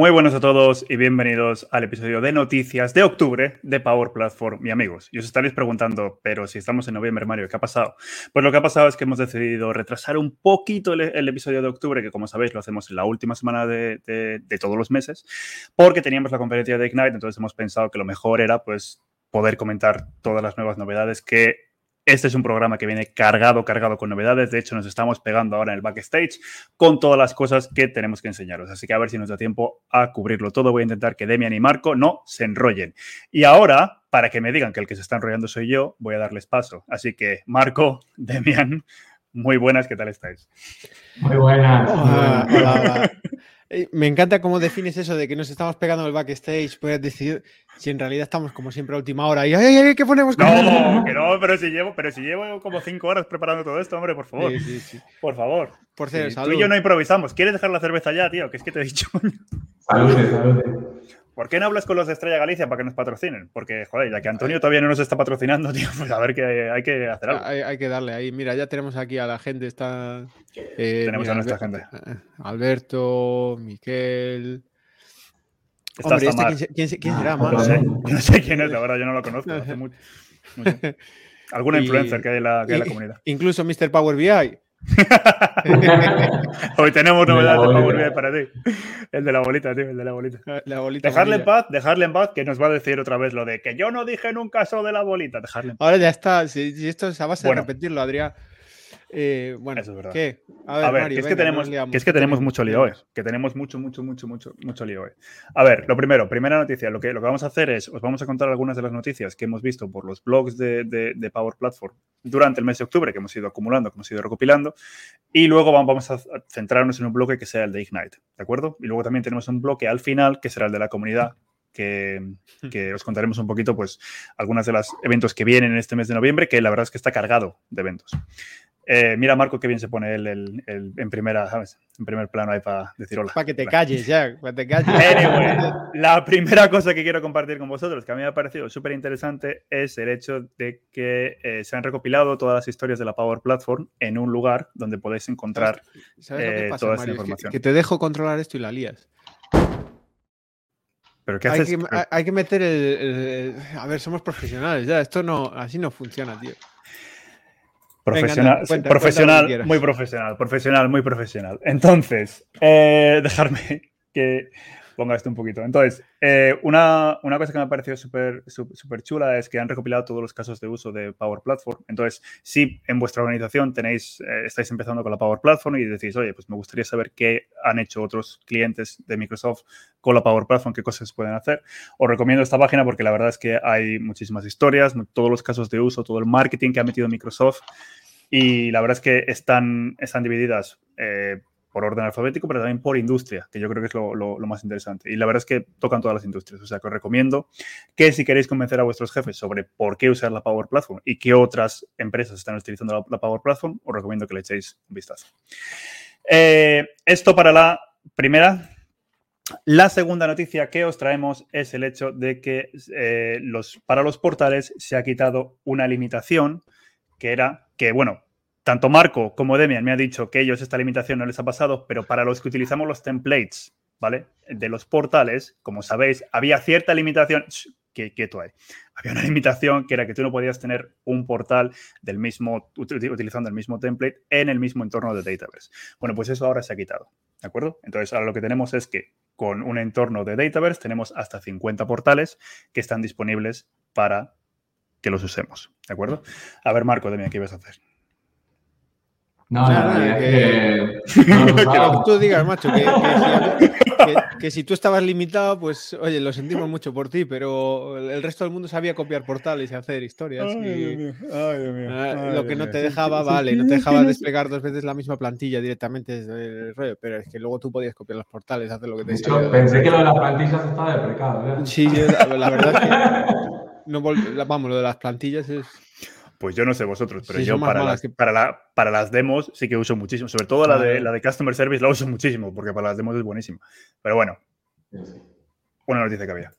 Muy buenos a todos y bienvenidos al episodio de noticias de octubre de Power Platform, mi amigos. Y os estaréis preguntando, pero si estamos en noviembre, Mario, ¿qué ha pasado? Pues lo que ha pasado es que hemos decidido retrasar un poquito el, episodio de octubre, que como sabéis lo hacemos en la última semana de, todos los meses, porque teníamos la conferencia de Ignite, entonces hemos pensado que lo mejor era pues poder comentar todas las nuevas novedades que este es un programa que viene cargado, cargado con novedades. De hecho, nos estamos pegando ahora en el backstage con todas las cosas que tenemos que enseñaros. Así que a ver si nos da tiempo a cubrirlo todo. Voy a intentar que Demian y Marco no se enrollen. Y ahora, para que me digan que el que se está enrollando soy yo, voy a darles paso. Así que, Marco, Demian, muy buenas, ¿qué tal estáis? Muy buenas. Hola, eh, Me encanta cómo defines eso de que nos estamos pegando el backstage. Puedes decir si en realidad estamos como siempre a última hora y ¡ay, ay, qué ponemos! No, que no, pero si llevo, pero si llevo como cinco horas preparando todo esto, hombre, por favor. Sí, sí, sí. Por favor. Por cierto, Tú y yo no improvisamos. ¿Quieres dejar la cerveza ya, tío? Que es que te he dicho. Salud, salud. ¿Por qué no hablas con los de Estrella Galicia para que nos patrocinen? Porque, joder, ya que Antonio todavía no nos está patrocinando, tío, pues a ver que hay que hacer algo. Hay, que darle ahí. Mira, ya tenemos aquí a la gente, está... Eh, tenemos a nuestra gente. Eh, Alberto, Miquel... Hombre, este, ¿quién, quién, será? No, sé, no sé quién es, la verdad, yo no lo conozco. Hace mucho, Alguna influencer que hay en la, que hay en la comunidad. Incluso Mr. Power BI. Hoy tenemos novedades de Power BI para ti. El de la bolita, tío, el de la bolita. La bolita dejarle en paz, dejarle en paz, que nos va a decir otra vez lo de que yo no dije nunca eso de la bolita. Dejarle Ahora ya está. Si, esto es a base de repetirlo, Adrián. Eh, bueno, Eso es verdad. ¿qué? A ver, que, es que tenemos, que es que tenemos mucho lío hoy. Que tenemos mucho, mucho, mucho, mucho, mucho lío hoy. A ver, lo primero, primera noticia. Lo que, lo que vamos a hacer es, os vamos a contar algunas de las noticias que hemos visto por los blogs de, de, Power Platform durante el mes de octubre, que hemos ido acumulando, que hemos ido recopilando. Y luego vamos a centrarnos en un bloque que sea el de Ignite, ¿de acuerdo? Y luego también tenemos un bloque al final, que será el de la comunidad, que, que, os contaremos un poquito, pues, algunas de los eventos que vienen en este mes de noviembre, que la verdad es que está cargado de eventos. Eh, mira, Marco, qué bien se pone él en, primera, ¿sabes? En primer plano ahí para decir hola. Para que te calles ya, para que te calles. Anyway, la primera cosa que quiero compartir con vosotros, que a mí me ha parecido súper interesante, es el hecho de que eh, se han recopilado todas las historias de la Power Platform en un lugar donde podéis encontrar eh, toda esa información. Que, te dejo controlar esto y la lías. ¿Pero qué haces? Hay que, hay que meter el, A ver, somos profesionales ya, esto no, así no funciona, tío. Profesional, profesional muy profesional, profesional, muy profesional. Entonces, eh, dejarme que ponga esto un poquito. Entonces, eh, una, una, cosa que me ha parecido súper super chula es que han recopilado todos los casos de uso de Power Platform. Entonces, si en vuestra organización tenéis, eh, estáis empezando con la Power Platform y decís, oye, pues me gustaría saber qué han hecho otros clientes de Microsoft con la Power Platform, qué cosas pueden hacer, os recomiendo esta página porque la verdad es que hay muchísimas historias, todos los casos de uso, todo el marketing que ha metido Microsoft y la verdad es que están, están divididas eh, por orden alfabético, pero también por industria, que yo creo que es lo, más interesante. Y la verdad es que tocan todas las industrias. O sea, que os recomiendo que si queréis convencer a vuestros jefes sobre por qué usar la Power Platform y qué otras empresas están utilizando la, Power Platform, os recomiendo que le echéis un vistazo. Eh, esto para la primera. La segunda noticia que os traemos es el hecho de que eh, los, para los portales se ha quitado una limitación que era que, bueno, tanto Marco como Demian me han dicho que ellos esta limitación no les ha pasado, pero para los que utilizamos los templates, ¿vale? De los portales, como sabéis, había cierta limitación. que quieto hay. Había una limitación que era que tú no podías tener un portal del mismo, utilizando el mismo template en el mismo entorno de Dataverse. Bueno, pues eso ahora se ha quitado, ¿de acuerdo? Entonces ahora lo que tenemos es que con un entorno de Dataverse tenemos hasta 50 portales que están disponibles para que los usemos, ¿de acuerdo? A ver, Marco, dime, ¿qué ibas a hacer? No, no, que, lo que tú digas, macho, que, si, tú estabas limitado, pues, oye, lo sentimos mucho por ti, pero el resto del mundo sabía copiar portales y hacer historias. y, lo que no te dejaba, vale, no te dejaba desplegar dos veces la misma plantilla directamente desde el rollo, pero es que luego tú podías copiar los portales, hacer lo que te Yo pensé que lo de las plantillas estaba deprecado. Sí, la, verdad es que no vamos, lo de las plantillas es. Pues yo no sé vosotros, pero yo para las, para, la, para las demos sí que uso muchísimo. Sobre todo la, de, la de Customer Service la uso muchísimo, porque para las demos es buenísimo. Pero bueno, una noticia que había.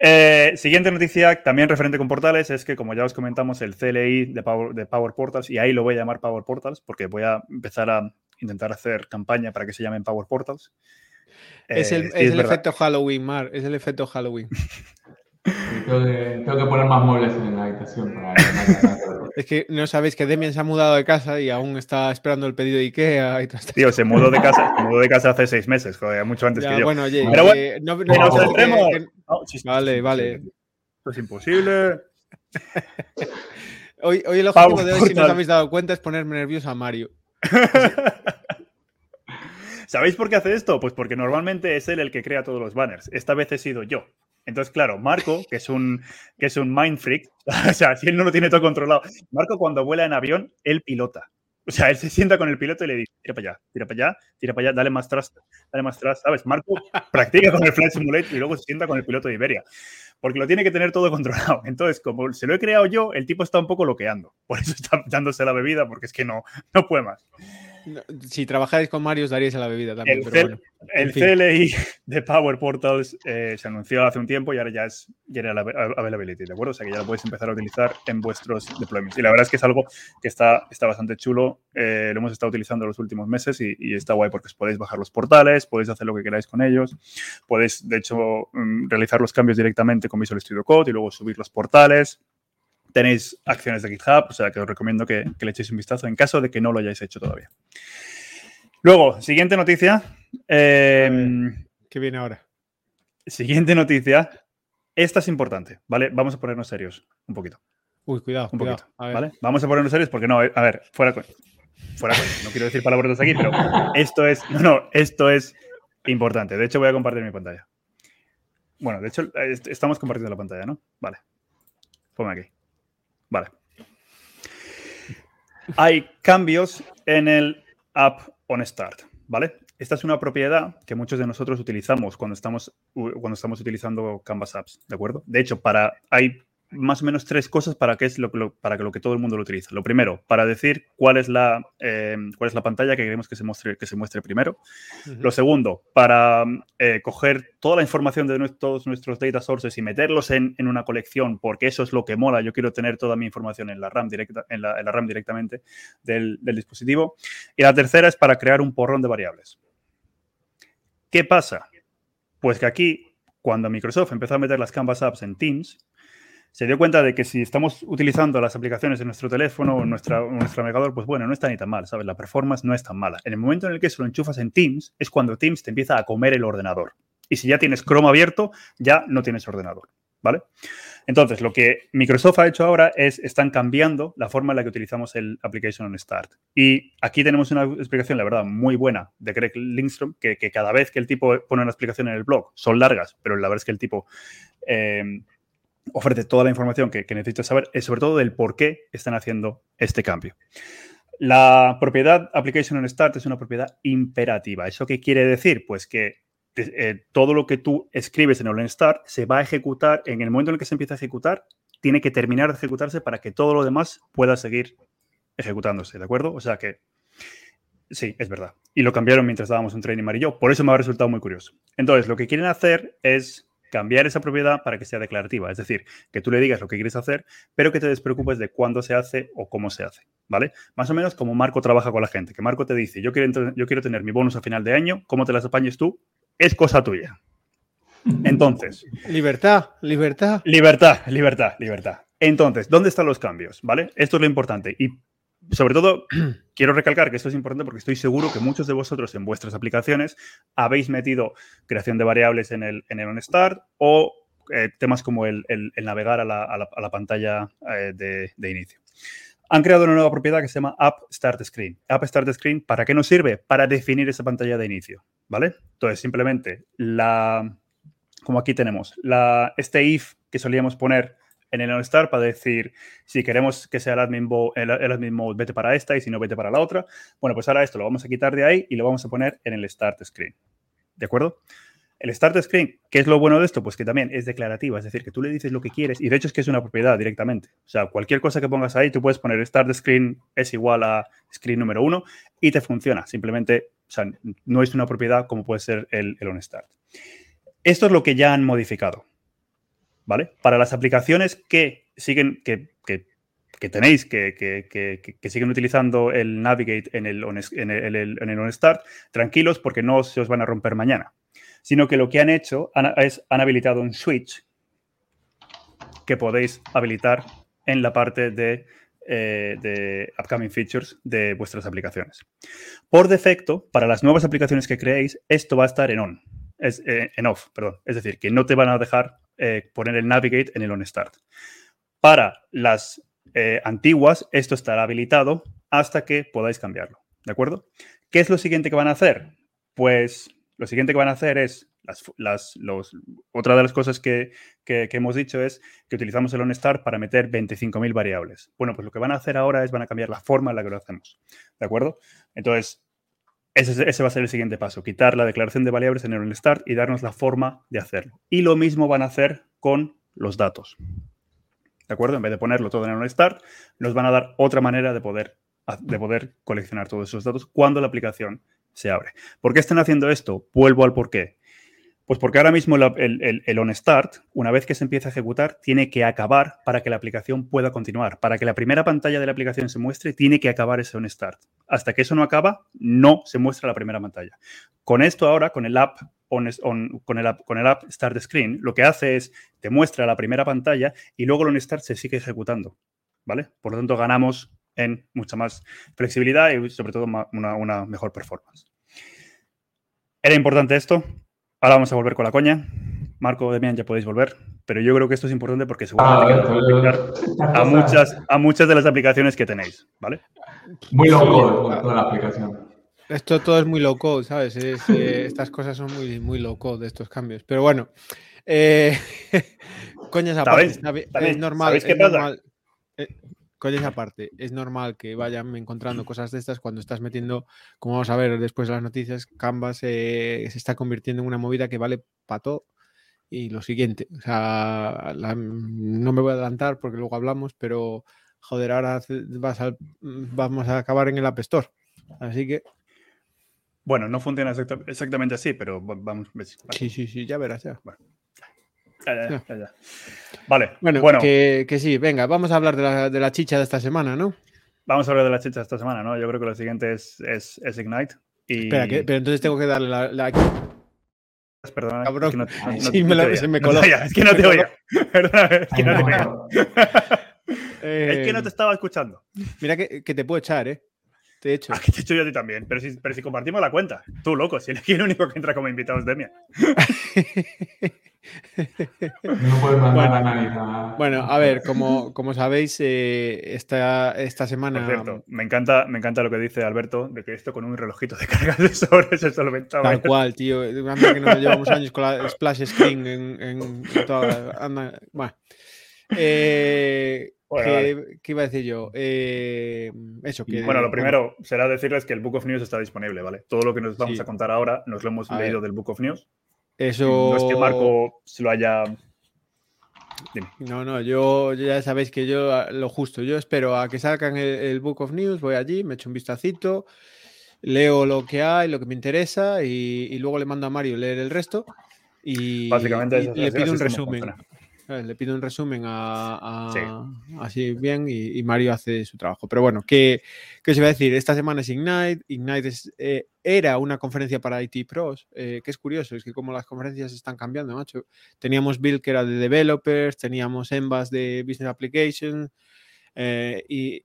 Eh, siguiente noticia, también referente con portales, es que como ya os comentamos, el CLI de Power, de Power Portals, y ahí lo voy a llamar Power Portals, porque voy a empezar a intentar hacer campaña para que se llamen Power Portals. Es el, eh, efecto Halloween, Mar, es el efecto Halloween. tengo, que, poner más muebles en la habitación para... Es que no sabéis que Demian se ha mudado de casa y aún está esperando el pedido de Ikea y Tío, se mudó de casa, se mudó de casa hace seis meses, joder, mucho antes que yo. Bueno, oye, Pero bueno, no, no, vale, vale. Esto es imposible. hoy, hoy el objetivo de hoy, si no os habéis dado cuenta, es ponerme nervioso a Mario. ¿Sabéis por qué hace esto? Pues porque normalmente es él el que crea todos los banners. Esta vez he sido yo. Entonces, claro, Marco, que es un, que es un mind freak, o sea, si él no lo tiene todo controlado, Marco cuando vuela en avión, él pilota. O sea, él se sienta con el piloto y le dice, tira para allá, tira para allá, tira para allá, dale más thrust, dale más thrust, ¿sabes? Marco practica con el Flight Simulator y luego se sienta con el piloto de Iberia, porque lo tiene que tener todo controlado. Entonces, como se lo he creado yo, el tipo está un poco loqueando, por eso está dándose la bebida, porque es que no, no puede más. Si trabajáis con Mario, os daríais a la bebida también. El, CLI de Power Portals eh, se anunció hace un tiempo y ahora ya es General Availability, ¿de acuerdo? O sea que ya lo podéis empezar a utilizar en vuestros deployments. Y la verdad es que es algo que está, está bastante chulo. Eh, lo hemos estado utilizando los últimos meses y, está guay porque os podéis bajar los portales, podéis hacer lo que queráis con ellos. Podéis, de hecho, mm, realizar los cambios directamente con Visual Studio Code y luego subir los portales. Tenéis acciones de GitHub, o sea que os recomiendo que, le echéis un vistazo en caso de que no lo hayáis hecho todavía. Luego, siguiente noticia. Em, ¿Qué viene ahora? Siguiente noticia. Esta es importante, ¿vale? Vamos a ponernos serios un poquito. Uy, cuidado, un poquito, ¿vale? Vamos a ponernos serios porque no, a ver, fuera Fuera No quiero decir palabras aquí, pero esto es, no, no, esto es importante. De hecho, voy a compartir mi pantalla. Bueno, de hecho, estamos compartiendo la pantalla, ¿no? Vale. Ponme aquí. Vale. Hay cambios en el App on Start, ¿vale? Esta es una propiedad que muchos de nosotros utilizamos cuando estamos, cuando estamos utilizando Canvas Apps, ¿de acuerdo? De hecho, para, hay más o menos tres cosas para que es lo, para que lo que todo el mundo lo utiliza. Lo primero, para decir cuál es la, eh, cuál es la pantalla que queremos que se muestre, que se muestre primero. Lo segundo, para eh, coger toda la información de todos nuestros data sources y meterlos en, una colección, porque eso es lo que mola. Yo quiero tener toda mi información en la RAM, directa, en la, RAM directamente del, del dispositivo. Y la tercera es para crear un porrón de variables. ¿Qué pasa? Pues que aquí, cuando Microsoft empezó a meter las Canvas Apps en Teams, se dio cuenta de que si estamos utilizando las aplicaciones en nuestro teléfono o en nuestro navegador, pues bueno, no está ni tan mal, ¿sabes? La performance no es tan mala. En el momento en el que se lo enchufas en Teams, es cuando Teams te empieza a comer el ordenador. Y si ya tienes Chrome abierto, ya no tienes ordenador, ¿vale? Entonces, lo que Microsoft ha hecho ahora es, están cambiando la forma en la que utilizamos el Application on Start. Y aquí tenemos una explicación, la verdad, muy buena de Greg Lindstrom, que, cada vez que el tipo pone una explicación en el blog, son largas, pero la verdad es que el tipo... Eh, ofrece toda la información que, necesitas saber, y sobre todo del por qué están haciendo este cambio. La propiedad Application on Start es una propiedad imperativa. ¿Eso qué quiere decir? Pues que eh, todo lo que tú escribes en on Start se va a ejecutar en el momento en el que se empieza a ejecutar, tiene que terminar de ejecutarse para que todo lo demás pueda seguir ejecutándose, ¿de acuerdo? O sea que sí, es verdad. Y lo cambiaron mientras dábamos un training amarillo, por eso me ha resultado muy curioso. Entonces, lo que quieren hacer es cambiar esa propiedad para que sea declarativa. Es decir, que tú le digas lo que quieres hacer, pero que te despreocupes de cuándo se hace o cómo se hace. ¿Vale? Más o menos como Marco trabaja con la gente, que Marco te dice, yo quiero, yo quiero tener mi bonus a final de año, ¿cómo te las apañes tú? Es cosa tuya. Entonces. Libertad, libertad. Libertad, libertad, libertad. Entonces, ¿dónde están los cambios? ¿Vale? Esto es lo importante. Y sobre todo, quiero recalcar que esto es importante porque estoy seguro que muchos de vosotros en vuestras aplicaciones habéis metido creación de variables en el, en el OnStart o eh, temas como el, navegar a la, pantalla eh, de, inicio. Han creado una nueva propiedad que se llama App Start Screen. App Start Screen, ¿para qué nos sirve? Para definir esa pantalla de inicio, ¿vale? Entonces, simplemente, la, como aquí tenemos, la, este if que solíamos poner en el OnStar para decir si queremos que sea el admin, el, admin mode, vete para esta y si no, vete para la otra. Bueno, pues ahora esto lo vamos a quitar de ahí y lo vamos a poner en el Start Screen. ¿De acuerdo? El Start Screen, ¿qué es lo bueno de esto? Pues que también es declarativa, es decir, que tú le dices lo que quieres y de hecho es que es una propiedad directamente. O sea, cualquier cosa que pongas ahí, tú puedes poner Start Screen es igual a Screen número uno y te funciona. Simplemente, o sea, no es una propiedad como puede ser el, el OnStart. Esto es lo que ya han modificado. ¿Vale? Para las aplicaciones que siguen, que, que tenéis que, que, siguen utilizando el Navigate en el, en, el, en el OnStart, tranquilos porque no se os van a romper mañana, sino que lo que han hecho es han habilitado un switch que podéis habilitar en la parte de, eh, upcoming features de vuestras aplicaciones. Por defecto, para las nuevas aplicaciones que creéis, esto va a estar en on, es, eh, en off, perdón. Es decir, que no te van a dejar eh, poner el navigate en el on start. Para las antiguas, esto estará habilitado hasta que podáis cambiarlo. ¿De acuerdo? ¿Qué es lo siguiente que van a hacer? Pues lo siguiente que van a hacer es las, otra de las cosas que, hemos dicho es que utilizamos el OnStart para meter 25.000 variables. Bueno, pues lo que van a hacer ahora es van a cambiar la forma en la que lo hacemos. ¿De acuerdo? Entonces, ese, va a ser el siguiente paso, quitar la declaración de variables en el OnStart y darnos la forma de hacerlo. Y lo mismo van a hacer con los datos. ¿De acuerdo? En vez de ponerlo todo en el OnStart, nos van a dar otra manera de poder, de poder coleccionar todos esos datos cuando la aplicación se abre. ¿Por qué están haciendo esto? Vuelvo al porqué. Pues porque ahora mismo el, el, on start, una vez que se empieza a ejecutar, tiene que acabar para que la aplicación pueda continuar. Para que la primera pantalla de la aplicación se muestre, tiene que acabar ese on start. Hasta que eso no acaba, no se muestra la primera pantalla. Con esto ahora, con el app con, el app, con el app Start Screen, lo que hace es te muestra la primera pantalla y luego el on start se sigue ejecutando. ¿Vale? Por lo tanto, ganamos en mucha más flexibilidad y sobre todo una, una mejor performance. ¿Era importante esto? Ahora vamos a volver con la coña. Marco, Demian, ya podéis volver. Pero yo creo que esto es importante porque seguramente ah, a, muchas, a muchas de las aplicaciones que tenéis, ¿vale? Muy low code toda la aplicación. Esto todo es muy low code, ¿sabes? Eh, estas cosas son muy, muy low code, estos cambios. Pero bueno, eh, coñas aparte, es normal. qué pasa? Eh, con esa parte, es normal que vayan encontrando cosas de estas cuando estás metiendo, como vamos a ver después de las noticias, Canvas se está convirtiendo en una movida que vale para todo. Y lo siguiente, o sea, no me voy a adelantar porque luego hablamos, pero joder, ahora vas vamos a acabar en el App Store. Así que. Bueno, no funciona exactamente así, pero vamos. Sí, sí, sí, ya verás ya. Vale. Bueno, Que, sí, venga, vamos a hablar de la, chicha de esta semana, ¿no? Vamos a hablar de la chicha de esta semana, ¿no? Yo creo que lo siguiente es, es, Ignite. Espera, pero entonces tengo que darle la. la... Perdona, es que no, sí, me se me coló. es que no te oía. Es que no te oía. es que no te estaba escuchando. Mira que, que te puedo echar, ¿eh? Te he hecho. Ah, que te he hecho yo a ti también. Pero si, pero si compartimos la cuenta. Tú, loco, si eres el único que entra como invitado es Demia. No puedes mandar bueno, a nadie. Bueno, a ver, como, como sabéis, eh, esta, esta semana. Por cierto, me encanta, me encanta lo que dice Alberto de que esto con un relojito de carga de sobres es solventaba. Tal cual, tío. Anda que nos llevamos años con la Splash Screen en, en, toda. Anda, bueno. Eh, ¿qué, iba a decir yo? Eh, eso, que, bueno, lo primero será decirles que el Book of News está disponible, ¿vale? Todo lo que nos vamos a contar ahora nos lo hemos leído del Book of News. Eso. No es que Marco se lo haya. No, no, yo ya sabéis que yo ah, lo justo, yo espero a que salgan el, Book of News, voy allí, me echo un vistacito, leo lo que hay, lo que me interesa y, luego le mando a Mario leer el resto y, Básicamente le pido un resumen. Le pido un resumen a, así bien y, Mario hace su trabajo. Pero bueno, ¿qué, ¿qué, os iba a decir? Esta semana es Ignite. Ignite eh, era una conferencia para IT Pros, eh, que es curioso, es que como las conferencias están cambiando, macho. Teníamos Bill que era de developers, teníamos Envas de Business Applications. Eh, y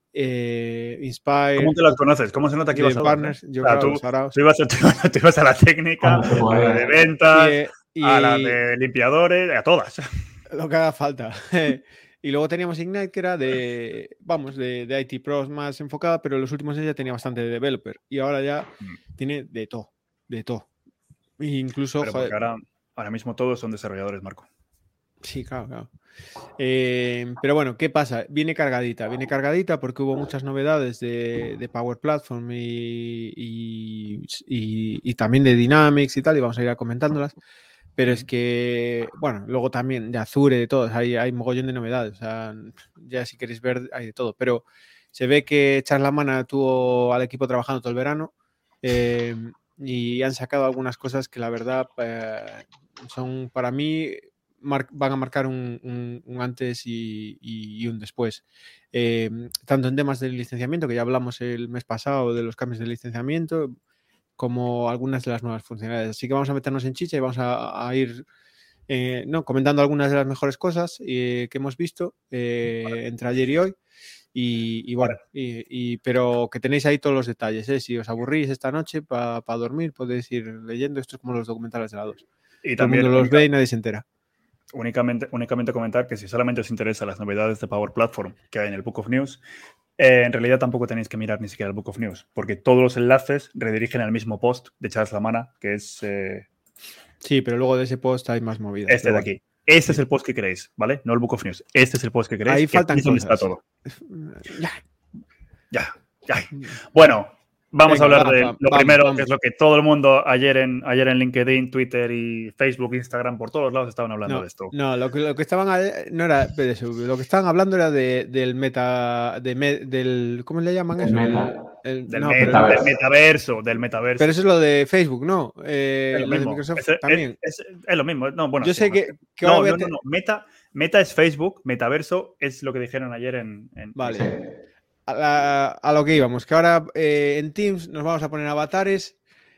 Inspire. ¿Cómo te las conoces? ¿Cómo se nota que ibas a partners? Yo tú, ibas a, la técnica, a la de ventas, a la de limpiadores, a todas lo que haga falta. y luego teníamos Ignite, que era de, vamos, de, de, IT Pros más enfocada, pero en los últimos años ya tenía bastante de developer. Y ahora ya mm. tiene de todo, de todo. incluso... ahora, ahora mismo todos son desarrolladores, Marco. Sí, claro, claro. Eh, pero bueno, ¿qué pasa? Viene cargadita, viene cargadita porque hubo muchas novedades de, Power Platform y, y, y, también de Dynamics y tal, y vamos a ir a comentándolas. Pero es que, bueno, luego también de Azure, de todos, hay, hay mogollón de novedades. O sea, ya si queréis ver, hay de todo. Pero se ve que Charlamana tuvo al equipo trabajando todo el verano em, y han sacado algunas cosas que la verdad eh, son para mí van a marcar un, antes y, un después. Em, tanto en temas de licenciamiento, que ya hablamos el mes pasado de los cambios de licenciamiento, como algunas de las nuevas funcionalidades. Así que vamos a meternos en chicha y vamos a, ir eh, no, comentando algunas de las mejores cosas eh, que hemos visto eh, entre ayer y hoy. Y, bueno, y, pero que tenéis ahí todos los detalles. Si os aburrís esta noche para dormir, podéis ir leyendo. Esto es como los documentales de la 2. Y también los ve y nadie se entera. Únicamente, únicamente comentar que si solamente os interesan las novedades de Power Platform que hay en el Book of News, eh, en realidad tampoco tenéis que mirar ni siquiera el Book of News, porque todos los enlaces redirigen al mismo post de Charles Lamana, que es... Eh, sí, pero luego de ese post hay más movidas. Este de aquí. Este es el post que queréis, ¿vale? No el Book of News. Este es el post que queréis. Ahí faltan cosas. está todo. Ya. Ya. Ya. Bueno, Vamos a hablar de lo primero, que es lo que todo el mundo ayer en, ayer en LinkedIn, Twitter y Facebook, Instagram, por todos lados estaban hablando de esto. No, lo que, lo que estaban no era lo que estaban hablando era de, del meta, de del, ¿cómo le llaman eso? El, del, metaverso, del metaverso. Pero eso es lo de Facebook, ¿no? Eh, es lo. Microsoft también. Es, lo mismo. No, bueno, Yo sé que, no, no, no, Meta, meta es Facebook, metaverso es lo que dijeron ayer en. en vale a, lo que íbamos, que ahora eh, en Teams nos vamos a poner avatares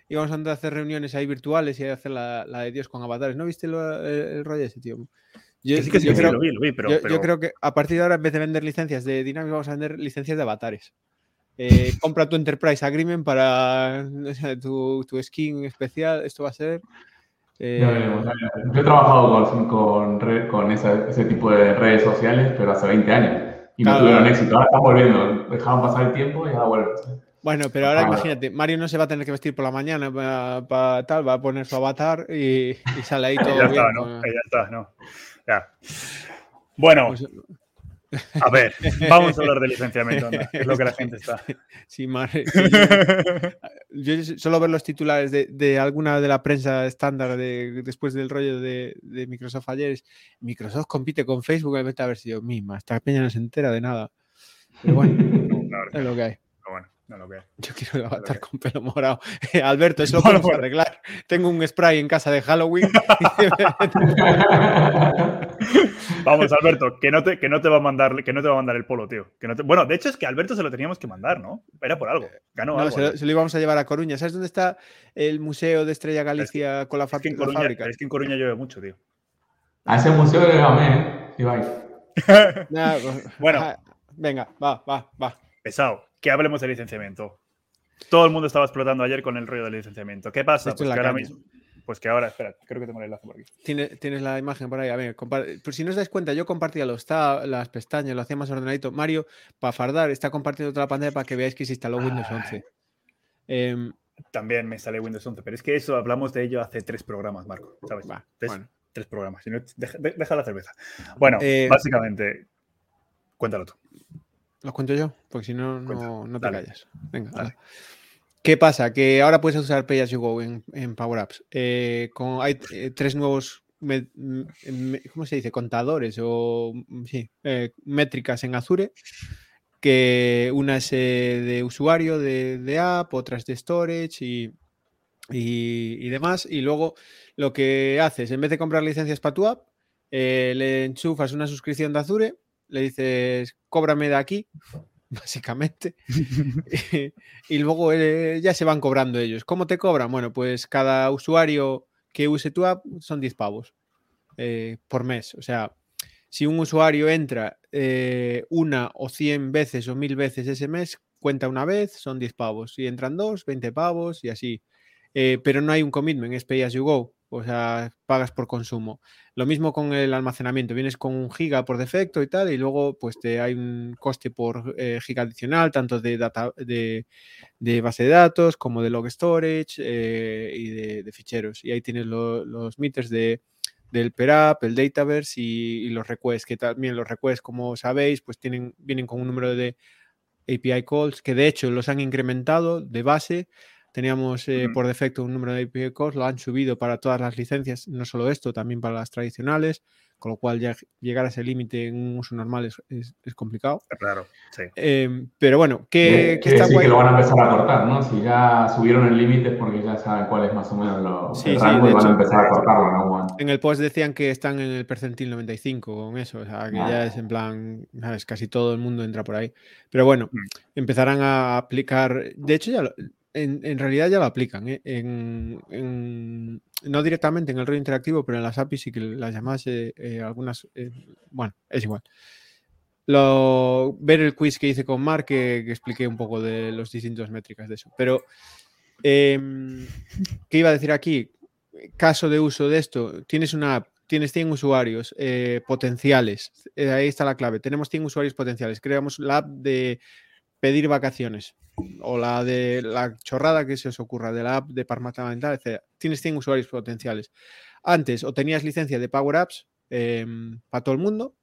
y vamos a andar a hacer reuniones ahí virtuales y a hacer la, de Dios con avatares. ¿No viste el, rollo ese, tío? Yo, sí que sí, creo, lo vi, lo vi, pero, yo, creo que a partir de ahora, en vez de vender licencias de Dynamics, vamos a vender licencias de avatares. Eh, compra tu Enterprise Agreement para tu, skin especial. Esto va a ser. Eh, yo he trabajado con, con, con ese tipo de redes sociales, pero hace 20 años y no tuvieron éxito. Ahora están volviendo, dejaban pasar el tiempo y ahora vuelven. Bueno, pero ahora imagínate, Mario no se va a tener que vestir por la mañana para, tal, va a poner su avatar y, sale ahí todo ya bien. Está, ¿no? Ya está, ¿no? Ya. Bueno, pues, a ver, vamos a hablar de licenciamiento, es lo que la gente está. Sí, madre. Yo solo ver los titulares de, alguna de la prensa estándar de, después del rollo de, Microsoft ayer. Microsoft compite con Facebook en el si yo misma. Esta peña no se entera de nada. Pero bueno, es lo que hay. No lo veo. Yo quiero el avatar con pelo morado. Alberto, eso lo podemos arreglar. Tengo un spray en casa de Halloween. Vamos, Alberto, que no, te, que no te va a mandar, que no te va a mandar el polo, tío. Que no Bueno, de hecho es que a Alberto se lo teníamos que mandar, ¿no? Era por algo. Ganó algo. Se lo, íbamos a llevar a Coruña. ¿Sabes dónde está el Museo de Estrella Galicia con la, es que en Coruña, fábrica? Es que en Coruña llueve mucho, tío. A ese museo le gamé, ¿eh? Pues, bueno. Venga, va, va, va. Pesado que hablemos de licenciamiento. Todo el mundo estaba explotando ayer con el rollo del licenciamiento. ¿Qué pasa? Pues que ahora mismo. Pues que ahora, espera, creo que tengo el enlace por aquí. Tienes, la imagen por ahí. A ver, por si no os dais cuenta, yo compartía los tab, las pestañas, lo hacía más ordenadito. Mario, para fardar, está compartiendo toda la pantalla para que veáis que se instaló Windows 11. Em, También me instalé Windows 11, pero es que eso hablamos de ello hace tres programas, Marco. ¿Sabes? tres, programas. deja, la cerveza. Bueno, eh, básicamente, cuéntalo tú. ¿Lo cuento yo? Porque si no, no, te callas. Venga, ¿Qué pasa? Que ahora puedes usar Pay as you go en, Power Apps. Eh, hay eh, tres nuevos, ¿cómo se dice? Contadores o sí, eh, métricas en Azure. Que una es de usuario de, app, otra es de storage y, y, demás. Y luego lo que haces, en vez de comprar licencias para tu app, le enchufas una suscripción de Azure le dices, cóbrame de aquí, básicamente, y, luego eh, ya se van cobrando ellos. ¿Cómo te cobran? Bueno, pues cada usuario que use tu app son 10 pavos eh, por mes. O sea, si un usuario entra eh, una o 100 veces o mil veces ese mes, cuenta una vez, son 10 pavos. Si entran dos, 20 pavos y así. pero no hay un commitment, es pay as you go o sea, pagas por consumo. Lo mismo con el almacenamiento, vienes con un giga por defecto y tal, y luego pues te hay un coste por eh, giga adicional, tanto de, data, de, base de datos como de log storage eh, y de, ficheros. Y ahí tienes los meters de, del PERAP, el Dataverse y, los requests, que también los requests, como sabéis, pues tienen, vienen con un número de API calls, que de hecho los han incrementado de base Teníamos eh, por defecto un número de API calls, lo han subido para todas las licencias, no solo esto, también para las tradicionales, con lo cual ya llegar a ese límite en un uso normal es, es, complicado. Claro, sí. Em, pero bueno, que, que está que lo van a empezar a cortar, ¿no? Si ya subieron el límite es porque ya saben cuál es más o menos lo, sí, el rango y van a empezar a cortarlo, ¿no? En el post decían que están en el percentil 95 con eso, o sea, que ya es en plan, ¿sabes? Casi todo el mundo entra por ahí. Pero bueno, mm. empezarán a aplicar, de hecho ya en, realidad ya lo aplican, ¿eh? no directamente en el rollo interactivo, pero en las APIs y que las llamadas, eh, eh, algunas, bueno, es igual. Ver el quiz que hice con Mark, que, expliqué un poco de los distintos métricas de eso. Pero, em, ¿qué iba a decir aquí? Caso de uso de esto, tienes una app, tienes 100 usuarios potenciales, ahí está la clave, tenemos 100 usuarios potenciales, creamos la app de pedir vacaciones o la de la chorrada que se os ocurra de la app de mental, etc. Tienes 100 usuarios potenciales. Antes o tenías licencia de Power Apps em, para todo el mundo,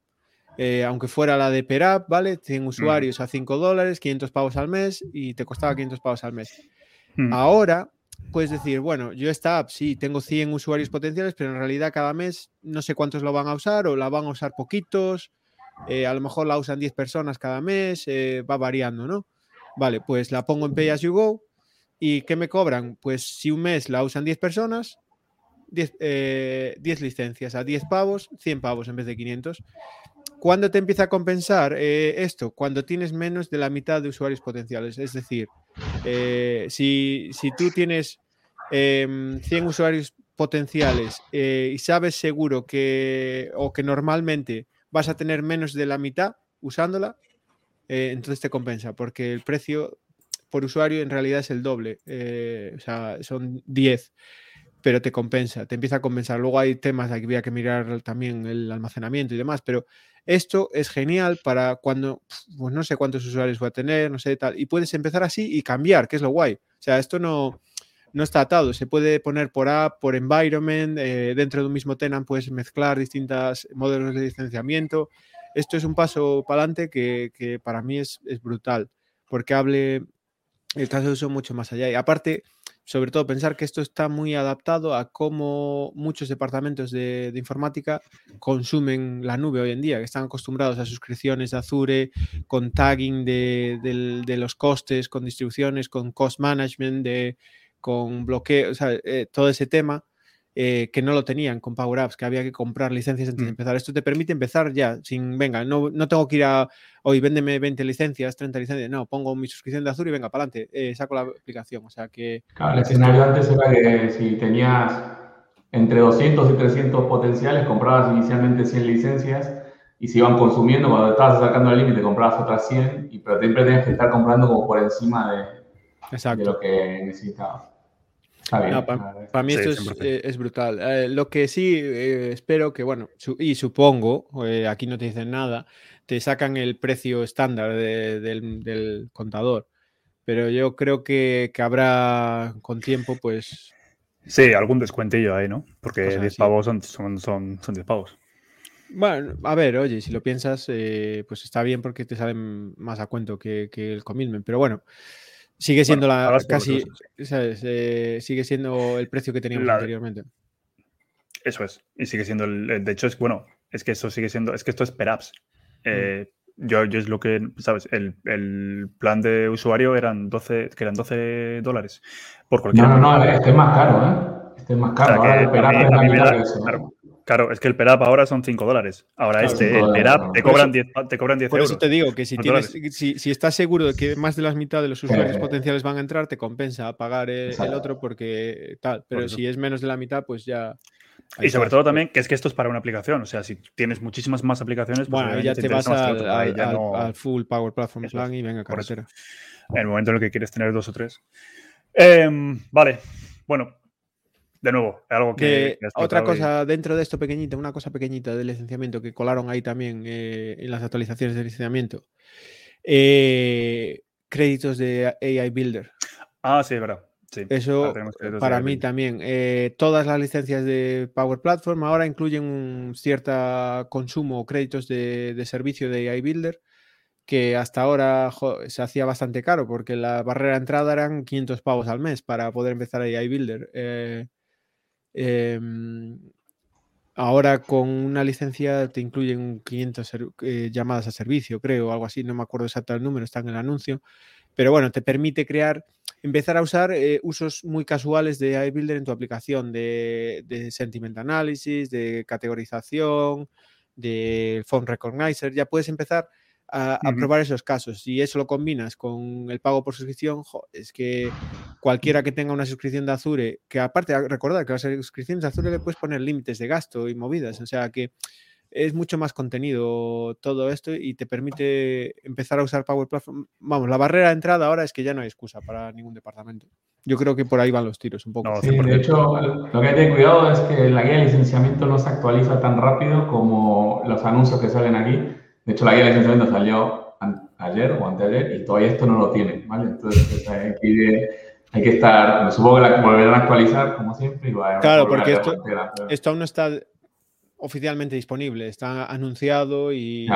eh, aunque fuera la de Per App, ¿vale? 100 usuarios a 5 dólares, 500 pavos al mes y te costaba 500 pavos al mes. Hmm. Ahora puedes decir, bueno, yo esta app sí tengo 100 usuarios potenciales, pero en realidad cada mes no sé cuántos lo van a usar o la van a usar poquitos eh, a lo mejor la usan 10 personas cada mes, eh, va variando, ¿no? Vale, pues la pongo en Pay as you go. ¿Y qué me cobran? Pues si un mes la usan 10 personas, 10, eh, licencias a 10 pavos, 100 pavos en vez de 500. ¿Cuándo te empieza a compensar esto? Cuando tienes menos de la mitad de usuarios potenciales. Es decir, si, si, tú tienes 100 em, usuarios potenciales y sabes seguro que, o que normalmente vas a tener menos de la mitad usándola, eh, entonces te compensa, porque el precio por usuario en realidad es el doble, eh, o sea, son 10, pero te compensa, te empieza a compensar. Luego hay temas que había que mirar también el almacenamiento y demás, pero esto es genial para cuando, pues no sé cuántos usuarios voy a tener, no sé tal, y puedes empezar así y cambiar, que es lo guay. O sea, esto no, no está atado, se puede poner por app, por environment, eh, dentro de un mismo tenant puedes mezclar distintos modelos de licenciamiento. Esto es un paso para adelante que, para mí es, brutal, porque hable el caso de uso mucho más allá. Y aparte, sobre todo, pensar que esto está muy adaptado a cómo muchos departamentos de, informática consumen la nube hoy en día, que están acostumbrados a suscripciones de Azure, con tagging de, de los costes, con distribuciones, con cost management, de con bloqueo, o sea, eh, todo ese tema eh, que no lo tenían con Power Apps, que había que comprar licencias antes de mm. empezar. Esto te permite empezar ya, sin, venga, no, no tengo que ir a, hoy véndeme 20 licencias, 30 licencias, no, pongo mi suscripción de Azure y venga, para adelante, eh, saco la aplicación. O sea que... Claro, el escenario antes era que si tenías entre 200 y 300 potenciales, comprabas inicialmente 100 licencias y se iban consumiendo, cuando estabas sacando el límite comprabas otras 100, y, pero siempre tenías que estar comprando como por encima de, de lo que necesitabas para, mí esto eh, es, brutal. Eh, lo que sí eh, espero que, bueno, y supongo, aquí no te dicen nada, te sacan el precio estándar del, contador, pero yo creo que, habrá con tiempo, pues... Sí, algún descuentillo ahí, ¿no? Porque 10 pavos son, son, son, 10 pavos. Bueno, a ver, oye, si lo piensas, pues está bien porque te salen más a cuento que, que el commitment, pero bueno, Sigue siendo la casi, eh, sigue siendo el precio que teníamos anteriormente. Eso es. Y sigue siendo el. De hecho, es bueno, es que eso sigue siendo. Es que esto es per eh, yo, yo es lo que, ¿sabes? El, el, plan de usuario eran 12, que eran 12 dólares. Por cualquier no, no, no, este es más caro, ¿eh? Este es más caro. Claro, es que el PERAP ahora son 5 dólares. Ahora este, el PERAP te cobran 10, te cobran 10 Por eso te digo que si, tienes, si, si, estás seguro de que más de la mitad de los usuarios potenciales van a entrar, te compensa pagar el, otro porque tal. Pero si es menos de la mitad, pues ya. Y sobre todo también que es que esto es para una aplicación. O sea, si tienes muchísimas más aplicaciones, pues bueno, ya te, vas al, full Power Platform Plan y venga, carretera. En el momento en el que quieres tener dos o tres. Em, vale. Bueno, de nuevo, algo que... otra cosa dentro de esto pequeñita, una cosa pequeñita del licenciamiento que colaron ahí también eh, en las actualizaciones de licenciamiento. Eh, créditos de AI Builder. Ah, sí, es verdad. Eso para mí también. Eh, todas las licencias de Power Platform ahora incluyen un cierto consumo o créditos de, servicio de AI Builder que hasta ahora se hacía bastante caro porque la barrera de entrada eran 500 pavos al mes para poder empezar AI Builder. Em, ahora con una licencia te incluyen 500 eh, llamadas a servicio, creo, algo así, no me acuerdo exacto el número, está en el anuncio. Pero bueno, te permite crear, empezar a usar eh, usos muy casuales de iBuilder en tu aplicación, de, de sentiment analysis, de categorización, de phone recognizer. Ya puedes empezar a, probar esos casos. Si eso lo combinas con el pago por suscripción, es que cualquiera que tenga una suscripción de Azure, que aparte, recordar que las suscripciones de Azure le puedes poner límites de gasto y movidas, o sea que es mucho más contenido todo esto y te permite empezar a usar Power Platform. Vamos, la barrera de entrada ahora es que ya no hay excusa para ningún departamento. Yo creo que por ahí van los tiros un poco. de hecho, lo que hay que tener cuidado es que la guía de licenciamiento no se actualiza tan rápido como los anuncios que salen aquí. De hecho, la guía de licenciamiento salió ayer o anteayer y todavía esto no lo tiene, ¿vale? Entonces, pues, hay que, hay que estar, supongo que la volverán a actualizar como siempre y va a Claro, porque esto, esto aún no está oficialmente disponible, está anunciado y,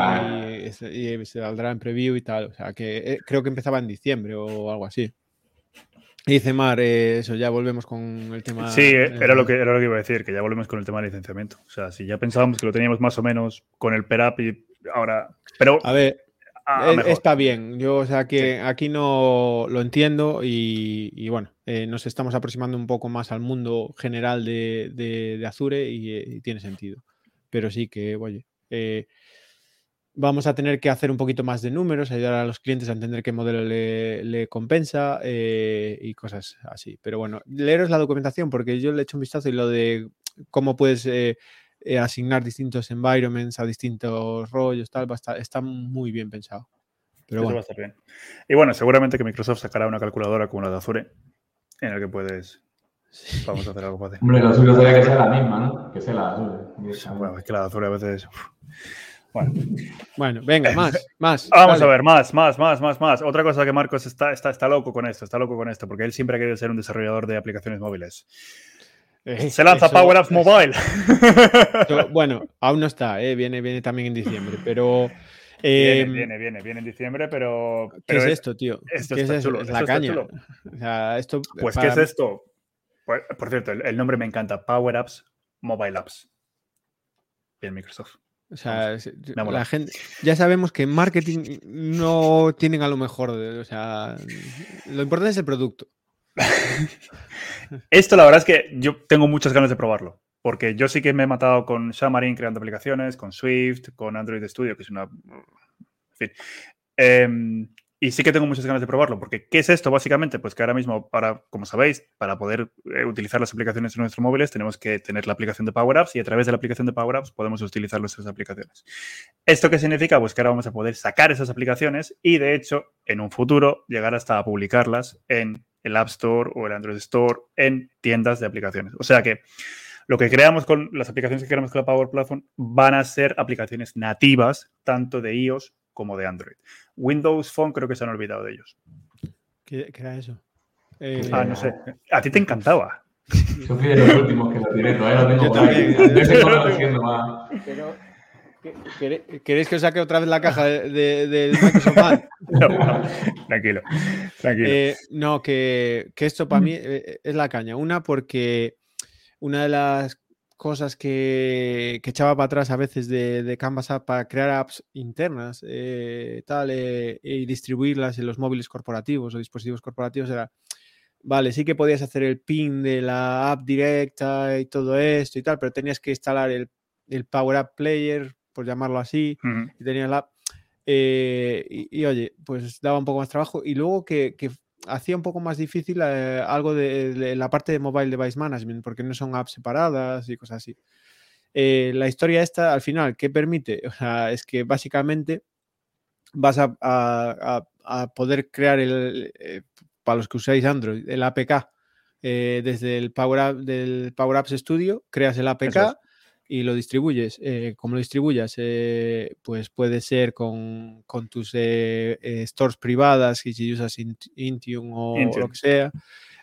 se saldrá en preview y tal. O sea, que eh, creo que empezaba en diciembre o algo así. dice Mar, eh, eso, ya volvemos con el tema. Sí, eh, era, lo que, era lo que iba a decir, que ya volvemos con el tema del licenciamiento. O sea, si ya pensábamos que lo teníamos más o menos con el PERAP y ahora. Pero. A ver. está bien, yo o sea que aquí no lo entiendo y, bueno, nos estamos aproximando un poco más al mundo general de, Azure y tiene sentido pero sí que, oye, eh, vamos a tener que hacer un poquito más de números, ayudar a los clientes a entender qué modelo le, compensa eh, y cosas así. Pero bueno, leeros la documentación porque yo le he hecho un vistazo y lo de cómo puedes eh, asignar distintos environments a distintos rollos, tal, está muy bien pensado. Pero bueno. va a estar bien. Y bueno, seguramente que Microsoft sacará una calculadora como la de Azure en la que puedes Vamos a hacer algo fácil. Hombre, lo suyo sería que sea la misma, ¿no? Que sea la azul. Bueno, es que la azul a veces. Bueno. bueno, venga, más, más. Vamos a ver, más, más, más, más, más. Otra cosa que Marcos está, está, está loco con esto, está loco con esto, porque él siempre ha querido ser un desarrollador de aplicaciones móviles. Eh, Se lanza Power Apps Mobile. bueno, aún no está, ¿eh? viene, viene también en diciembre, pero. viene, em, viene, viene, viene, en diciembre, pero. ¿Qué es, esto, tío? Esto ¿Qué es, chulo, la caña. O sea, esto, pues, ¿qué es esto? Por, cierto, el, nombre me encanta. Power Apps, Mobile Apps. Bien, Microsoft. O sea, la gente, ya sabemos que en marketing no tienen a lo mejor, o sea, lo importante es el producto. Esto la verdad es que yo tengo muchas ganas de probarlo, porque yo sí que me he matado con Xamarin creando aplicaciones, con Swift, con Android Studio, que es una... En fin. Em, y sí que tengo muchas ganas de probarlo, porque ¿qué es esto? Básicamente, pues que ahora mismo, para, como sabéis, para poder eh, utilizar las aplicaciones en nuestros móviles, tenemos que tener la aplicación de Power Apps y a través de la aplicación de Power Apps podemos utilizar nuestras aplicaciones. ¿Esto qué significa? Pues que ahora vamos a poder sacar esas aplicaciones y, de hecho, en un futuro, llegar hasta a publicarlas en el App Store o el Android Store en tiendas de aplicaciones. O sea que lo que creamos con las aplicaciones que creamos con la Power Platform van a ser aplicaciones nativas, tanto de iOS como de Android. Windows Phone creo que se han olvidado de ellos. ¿Qué, era eso? Eh, ah, no sé. A ti te encantaba. Yo fui de los últimos que lo tiré, todavía lo tengo por ahí. Pero, ¿Queréis que os saque otra vez la caja del de, Microsoft tranquilo, tranquilo. Eh, no, que, que, esto para mí eh, es la caña. Una, porque una de las cosas que, echaba para atrás a veces de, Canvas App para crear apps internas eh, tal, eh, y distribuirlas en los móviles corporativos o dispositivos corporativos era, vale, sí que podías hacer el pin de la app directa y todo esto y tal, pero tenías que instalar el, Power App Player, por llamarlo así, y tenías la eh, y, oye, pues daba un poco más trabajo. Y luego que, que hacía un poco más difícil eh, algo de, la parte de mobile device management, porque no son apps separadas y cosas así. Eh, la historia esta, al final, ¿qué permite? O sea, es que básicamente vas a, poder crear el, eh, para los que usáis Android, el APK desde el Power, del Power Apps Studio, creas el APK y lo distribuyes. Eh, como lo distribuyas, eh, pues puede ser con, tus eh, stores privadas, y si usas Intune o, lo que sea,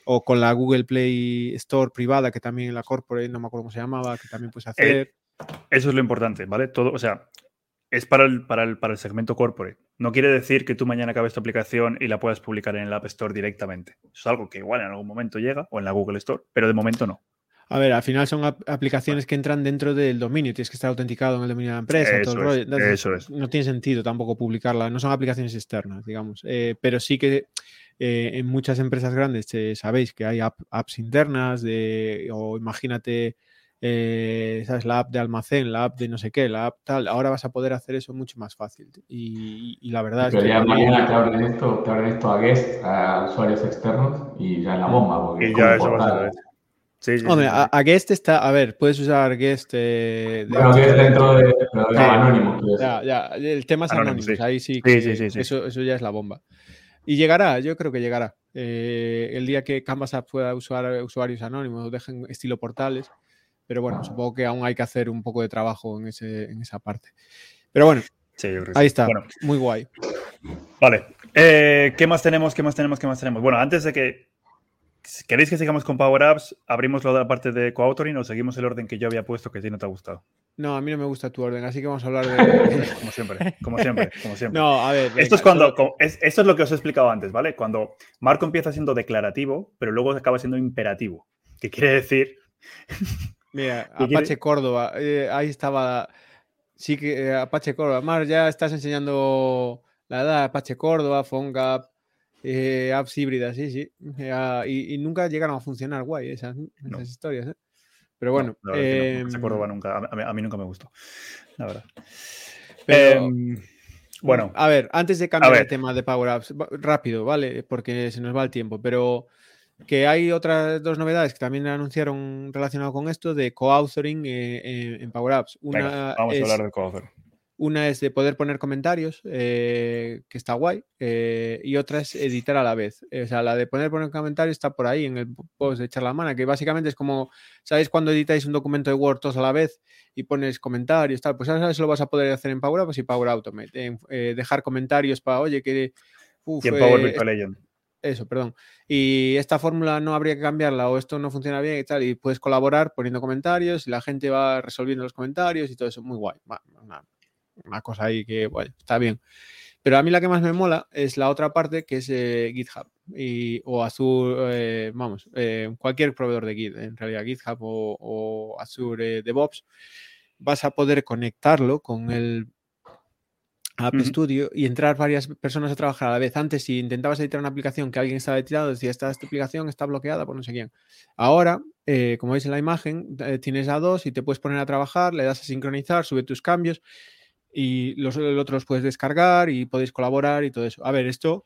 o con la Google Play Store privada, que también la corporate, no me acuerdo cómo se llamaba, que también puedes hacer. eso es lo importante, ¿vale? Todo, o sea, es para el, para, el, para el segmento corporate. No quiere decir que tú mañana acabes tu aplicación y la puedas publicar en el App Store directamente. es algo que igual en algún momento llega o en la Google Store, pero de momento no. A ver, al final son aplicaciones que entran dentro del dominio, tienes que estar autenticado en el dominio de la empresa. Eso, es, No tiene sentido tampoco publicarla, no son aplicaciones externas, digamos. Eh, pero sí que eh, en muchas empresas grandes sabéis que hay apps internas de, o imagínate, eh, ¿sabes? La app de almacén, la app de no sé qué, la app tal. Ahora vas a poder hacer eso mucho más fácil. Y, la verdad es que. ya mañana te abren, esto, te abren esto a guest, a usuarios externos y ya es la bomba. Porque y ya eso va a ser. Sí, sí, Hombre, A, Guest está, a ver, puedes usar Guest. Eh, de bueno, Guest dentro de, de anónimo. Ya, ya, el tema es anónimo, ahí sí, sí, sí, Eso, eso ya es la bomba. Y llegará, yo creo que llegará. Eh, el día que Canvas App pueda usar usuarios anónimos, dejen estilo portales. Pero bueno, supongo que aún hay que hacer un poco de trabajo en, ese, en esa parte. Pero bueno, ahí está. Muy guay. Vale. Eh, ¿Qué más tenemos? ¿Qué más tenemos? ¿Qué más tenemos? Bueno, antes de que ¿Queréis que sigamos con Power Apps? ¿Abrimos la parte de co-authoring o seguimos el orden que yo había puesto que a ti no te ha gustado? No, a mí no me gusta tu orden, así que vamos a hablar de. como siempre, como siempre, como siempre. No, a ver. esto es cuando. esto es lo que os he explicado antes, ¿vale? Cuando Marco empieza siendo declarativo, pero luego acaba siendo imperativo. ¿Qué quiere decir? Mira, Apache Córdoba, eh, ahí estaba. Sí que eh, Apache Córdoba. Mar, ya estás enseñando la edad Apache Córdoba, PhoneGap, eh, apps híbridas, sí, sí. y, nunca llegaron a funcionar guay esas, historias. ¿eh? Pero bueno. No, em, nunca, a, mí, nunca me gustó, la verdad. Em, bueno. A ver, antes de cambiar el tema de Power Apps, rápido, ¿vale? Porque se nos va el tiempo, pero que hay otras dos novedades que también anunciaron relacionado con esto de co-authoring eh, en Power Apps. Una vamos a hablar de co-authoring. Una es de poder poner comentarios, eh, que está guay, eh, y otra es editar a la vez. o sea, la de poner, poner comentarios está por ahí en el post de Charlamana, que básicamente es como, ¿sabéis cuando editáis un documento de Word todos a la vez y pones comentarios, tal? Pues eso lo vas a poder hacer en Power Apps y Power Automate. Eh, dejar comentarios para, oye, que... y en Power Virtual Legend. Eso, perdón. Y esta fórmula no habría que cambiarla o esto no funciona bien y tal. Y puedes colaborar poniendo comentarios y la gente va resolviendo los comentarios y todo eso. Muy guay una cosa ahí que, bueno, está bien. Pero a mí la que más me mola es la otra parte que es eh, GitHub y, o Azure, eh, vamos, eh, cualquier proveedor de Git, en realidad GitHub o, Azure DevOps, vas a poder conectarlo con el App Studio y entrar varias personas a trabajar a la vez. Antes, si intentabas editar una aplicación que alguien estaba editado, decía, esta, esta aplicación está bloqueada por no sé quién. Ahora, como veis en la imagen, tienes a dos y te puedes poner a trabajar, le das a sincronizar, sube tus cambios y los, otros puedes descargar y podéis colaborar y todo eso. A ver, esto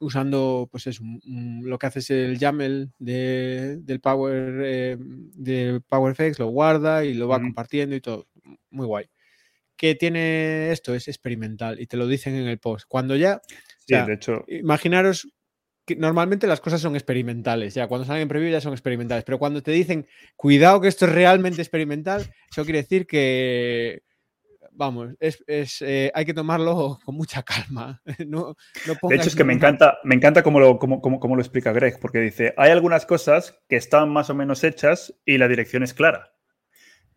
usando, pues eso, lo que haces el YAML de, del Power eh, de PowerFX, lo guarda y lo va compartiendo y todo. Muy guay. ¿Qué tiene esto? Es experimental y te lo dicen en el post. Cuando ya. Sí, de hecho. Imaginaros que normalmente las cosas son experimentales. Ya cuando salen en preview ya son experimentales. Pero cuando te dicen, cuidado que esto es realmente experimental, eso quiere decir que vamos, es, eh, hay que tomarlo con mucha calma. de hecho, es que me encanta, me encanta cómo lo, lo explica Greg, porque dice, hay algunas cosas que están más o menos hechas y la dirección es clara.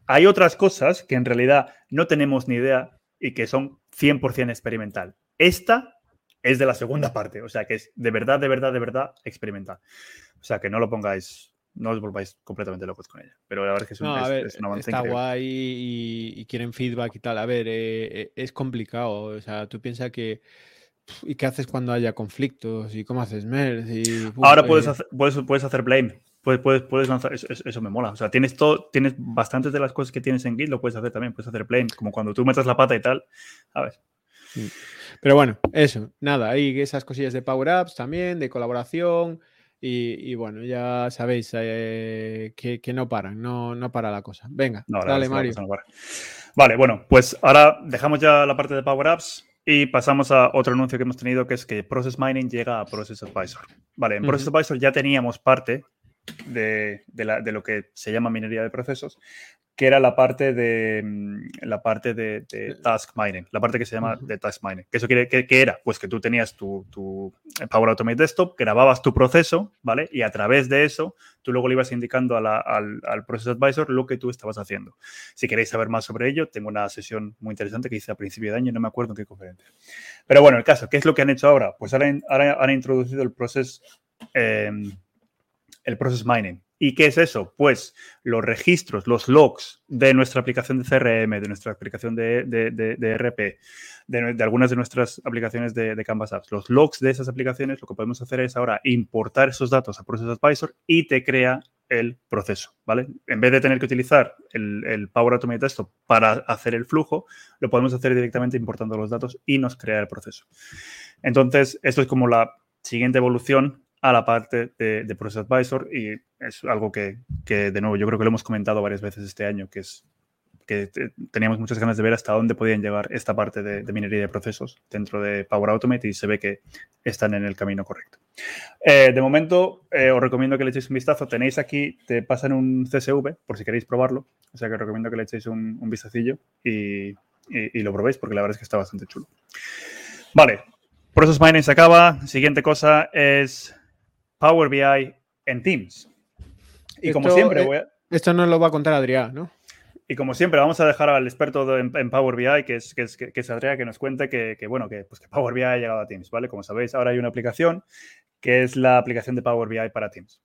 Hay otras cosas que en realidad no tenemos ni idea y que son 100% experimental. Esta es de la segunda parte, o sea que es de verdad, de verdad, de verdad experimental. O sea que no lo pongáis no os volváis completamente locos con ella. Pero la verdad es que es, un, avance Está guay y, quieren feedback y tal. A ver, eh, eh, es complicado. O sea, tú piensas que. ¿Y qué haces cuando haya conflictos? ¿Y cómo haces merge? Ahora puedes, eh hacer, puedes, hacer blame. Puedes, puedes, puedes lanzar. Eso, me mola. O sea, tienes todo, tienes bastantes de las cosas que tienes en Git, lo puedes hacer también. Puedes hacer blame. Como cuando tú metas la pata y tal. A ver. Pero bueno, eso, nada, hay esas cosillas de Power Apps también, de colaboración, y, bueno, ya sabéis eh, que, no paran, no, no para la cosa. Venga, dale, Mario. vale, bueno, pues ahora dejamos ya la parte de Power Apps y pasamos a otro anuncio que hemos tenido, que es que Process Mining llega a Process Advisor. Vale, en Process Advisor ya teníamos parte de, de, lo que se llama minería de procesos, que era la parte de mm, la parte de, task mining, la parte que se llama de task mining. ¿Qué eso quiere que, era? Pues que tú tenías tu, tu, Power Automate Desktop, grababas tu proceso, ¿vale? Y a través de eso, tú luego le ibas indicando al, al, Process Advisor lo que tú estabas haciendo. Si queréis saber más sobre ello, tengo una sesión muy interesante que hice a principio de año, no me acuerdo en qué conferencia. Pero bueno, el caso, ¿qué es lo que han hecho ahora? Pues ahora, han introducido el Process, em, el process Mining ¿Y qué es eso? Pues los registros, los logs de nuestra aplicación de CRM, de nuestra aplicación de, de, RP, de, algunas de nuestras aplicaciones de, Canvas Apps. Los logs de esas aplicaciones, lo que podemos hacer es ahora importar esos datos a Process Advisor y te crea el proceso, ¿vale? En vez de tener que utilizar el, el Power Automate Desktop para hacer el flujo, lo podemos hacer directamente importando los datos y nos crea el proceso. Entonces, esto es como la siguiente evolución a la parte de, Process Advisor y es algo que, de nuevo, yo creo que lo hemos comentado varias veces este año, que es que teníamos muchas ganas de ver hasta dónde podían llegar esta parte de, minería de procesos dentro de Power Automate y se ve que están en el camino correcto. Eh, de momento, eh, os recomiendo que le echéis un vistazo. Tenéis aquí, te pasan un CSV por si queréis probarlo. O sea que os recomiendo que le echéis un, un vistacillo y, y, lo probéis porque la verdad es que está bastante chulo. Vale, Process Mining se acaba. Siguiente cosa es Power BI en Teams. Y como siempre, eh, Esto nos lo va a contar Adrián, ¿no? Y como siempre, vamos a dejar al experto en, Power BI, que es, que es, que es Adrián, que nos cuente que, bueno, que, pues que Power BI ha llegado a Teams, ¿vale? Como sabéis, ahora hay una aplicación que es la aplicación de Power BI para Teams.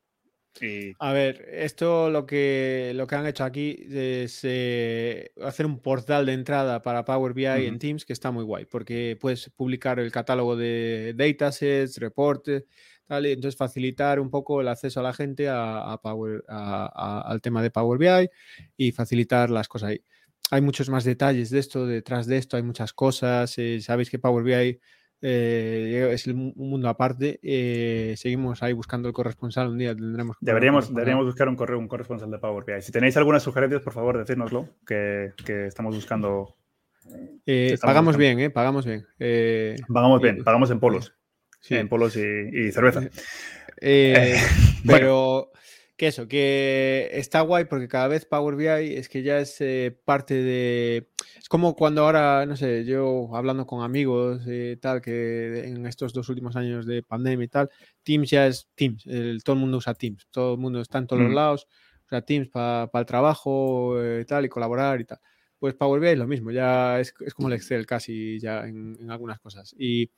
A ver, esto lo que, lo que han hecho aquí es eh, hacer un portal de entrada para Power BI en Teams que está muy guay, porque puedes publicar el catálogo de datasets, reportes, tal, y entonces facilitar un poco el acceso a la gente a, Power, al tema de Power BI y facilitar las cosas ahí. Hay muchos más detalles de esto, detrás de esto hay muchas cosas. Eh, sabéis que Power BI eh, es un mundo aparte. Eh, seguimos ahí buscando el corresponsal. Un día tendremos. Deberíamos, deberíamos buscar un, correo, un corresponsal de Power BI. Si tenéis algunas sugerencias, por favor, decírnoslo, que, estamos buscando. Eh, pagamos bien, ¿eh? Pagamos bien. pagamos bien, pagamos en polos. En polos y, cerveza. pero que eso, que está guay porque cada vez Power BI es que ya es eh, parte de... Es como cuando ahora, no sé, yo hablando con amigos y tal, que en estos dos últimos años de pandemia y tal, Teams ya es Teams, todo el mundo usa Teams, todo el mundo está en todos los mm. lados, usa Teams para el trabajo y eh, tal, y colaborar y tal. Pues Power BI es lo mismo, ya es, como el Excel casi ya en, en algunas cosas. Y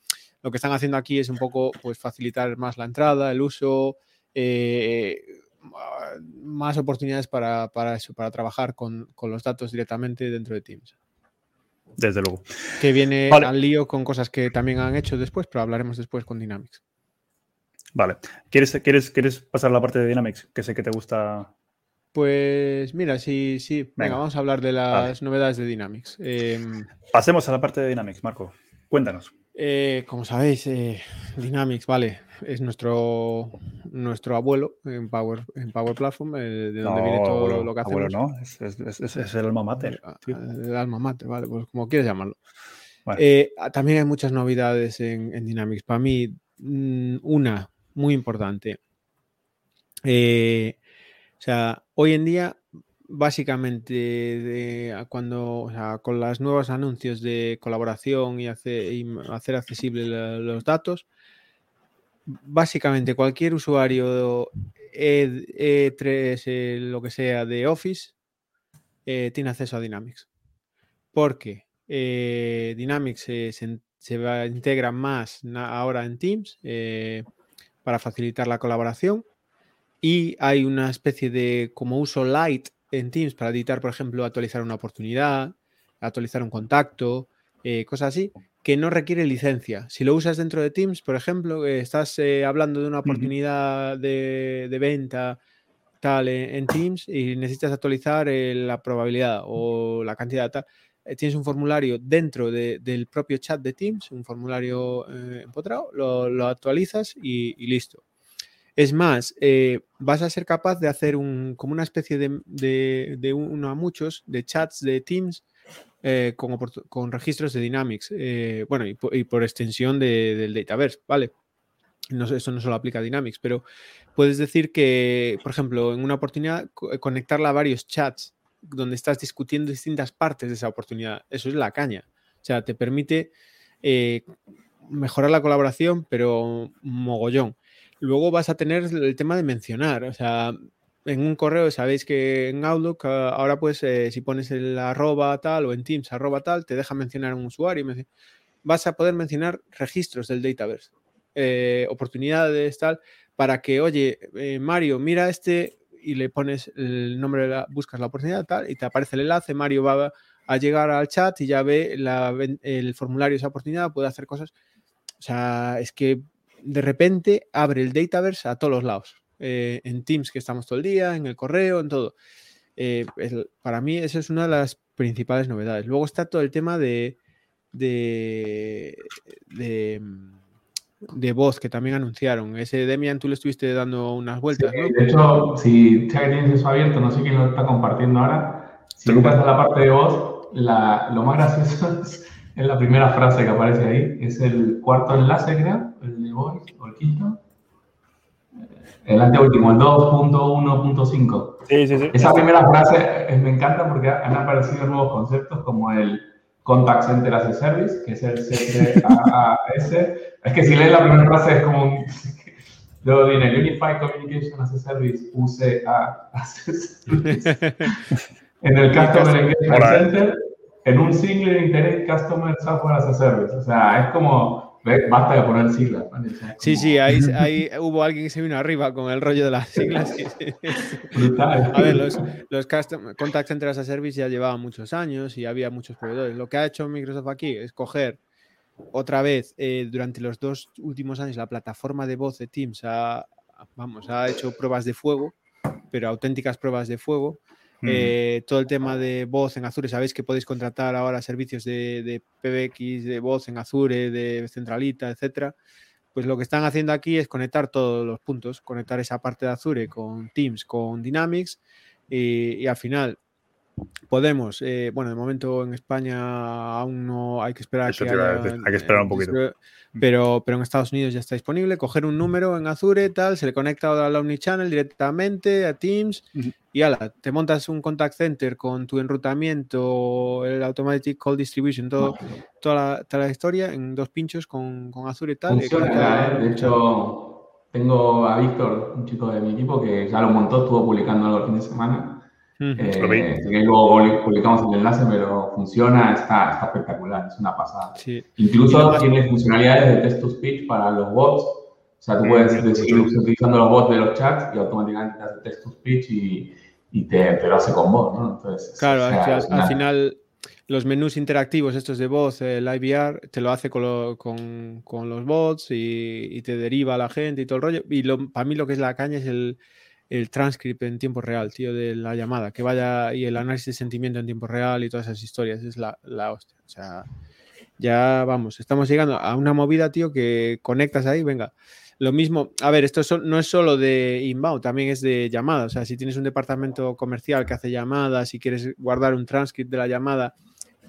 lo que están haciendo aquí es un poco pues facilitar más la entrada, el uso, eh, más oportunidades para, eso, para trabajar con, los datos directamente dentro de Teams. Desde luego. Que viene al lío con cosas que también han hecho después, pero hablaremos después con Dynamics. Vale. ¿Quieres, quieres, quieres pasar a la parte de Dynamics? Que sé que te gusta. Pues mira, sí, sí. Venga, vamos a hablar de las novedades de Dynamics. Em, Pasemos a la parte de Dynamics, Marco. Cuéntanos. Eh, como sabéis, eh, Dynamics, vale, es nuestro, nuestro abuelo en Power, en Power Platform, eh, de donde viene todo lo que hacemos. Abuelo no, es, es, es, el alma mater. El, alma mater, vale, pues como quieres llamarlo. también hay muchas novedades en, en Dynamics. Para mí, mm, una muy importante. O sea, hoy en día básicamente cuando, o sea, con los nuevos anuncios de colaboración y, hacer accesibles los datos, básicamente cualquier usuario E, 3 e lo que sea de Office, eh, tiene acceso a Dynamics. Porque eh, Dynamics se, va, integra más ahora en Teams eh, para facilitar la colaboración y hay una especie de como uso light en Teams para editar, por ejemplo, actualizar una oportunidad, actualizar un contacto, eh, cosas así, que no requiere licencia. Si lo usas dentro de Teams, por ejemplo, eh, estás eh, hablando de una oportunidad de, venta tal en, Teams y necesitas actualizar la probabilidad o la cantidad tal. Tienes un formulario dentro del propio chat de Teams, un formulario empotrado, lo, actualizas y listo. Es más, eh, vas a ser capaz de hacer un, como una especie de, uno a muchos, de chats de Teams eh, con, registros de Dynamics. Eh, bueno, y por, extensión del Dataverse, ¿vale? No, eso no solo aplica a Dynamics, pero puedes decir que, por ejemplo, en una oportunidad, conectarla a varios chats donde estás discutiendo distintas partes de esa oportunidad. Eso es la caña. O sea, te permite mejorar la colaboración, pero mogollón. Luego vas a tener el tema de mencionar, o sea, en un correo sabéis que en Outlook ah, ahora pues eh, si pones el arroba tal o en Teams arroba tal, te deja mencionar un usuario. Vas a poder mencionar registros del Dataverse, eh, oportunidades tal, para que, oye, eh, Mario, mira este y, le pones el nombre, de la, buscas la oportunidad tal, y te aparece el enlace, Mario va a llegar al chat y ya ve el formulario de esa oportunidad, puede hacer cosas. O sea, es que de repente abre el Dataverse a todos los lados. Eh, en Teams que estamos todo el día, en el correo, en todo. Eh, para mí esa es una de las principales novedades. Luego está todo el tema de, de, de, voz que también anunciaron. Ese Demian, tú le estuviste dando unas vueltas. De hecho, si tienes eso abierto, no sé quién lo está compartiendo ahora. Si entras a la parte de voz, lo más gracioso es, la primera frase que aparece ahí. Es el cuarto enlace, creo, el de voz, o el quinto. El anteúltimo, el 2.1.5. Sí, sí, sí. Esa primera frase eh, me encanta porque han aparecido nuevos conceptos como el Contact Center as a Service, que es el CCAS. es que si lees la primera frase es como un... Luego viene Unified Communication as a Service, UCA as a Service. en el Customer Engagement Center, en un Single Internet Customer Software as a Service. O sea, es como Basta de poner siglas. Sí, sí, ahí, hubo alguien que se vino arriba con el rollo de las siglas. A ver, los, los Contact Center as a Service ya llevaban muchos años y había muchos proveedores. Lo que ha hecho Microsoft aquí es coger otra vez, eh, durante los dos últimos años, la plataforma de voz de Teams ha, vamos, ha hecho pruebas de fuego, pero auténticas pruebas de fuego eh, todo el tema de voz en Azure, sabéis que podéis contratar ahora servicios de, PBX, de voz en Azure, de Centralita, etcétera. Pues lo que están haciendo aquí es conectar todos los puntos, conectar esa parte de Azure con Teams, con Dynamics y al final Podemos, eh, bueno, de momento en España aún no hay que esperar que hay que esperar un poquito. Pero, pero en Estados Unidos ya está disponible. Coger un número en Azure, tal, se le conecta a la Omnichannel directamente a Teams y ala, te montas un contact center con tu enrutamiento, el automatic call distribution, todo, toda, la, historia en dos pinchos con, con Azure y tal. ¿eh? De hecho, tengo a Víctor, un chico de mi equipo, que ya lo montó, estuvo publicando algo el fin de semana eh, luego publicamos el enlace, pero funciona, está, espectacular, es una pasada. Incluso tiene funcionalidades de text to speech para los bots. O sea, tú puedes decir utilizando los bots de los chats y automáticamente te hace text to speech y, y te, te, lo hace con voz, ¿no? Entonces, claro, al, final los menús interactivos estos de voz, el IVR, te lo hace con, con, con los bots y, y, te deriva a la gente y todo el rollo. Y lo, para mí lo que es la caña es el, el transcript en tiempo real, tío, de la llamada, que vaya y el análisis de sentimiento en tiempo real y todas esas historias, es la, la hostia. O sea, ya vamos, estamos llegando a una movida, tío, que conectas ahí, venga. Lo mismo, a ver, esto no es solo de inbound, también es de llamadas. O sea, si tienes un departamento comercial que hace llamadas, si quieres guardar un transcript de la llamada,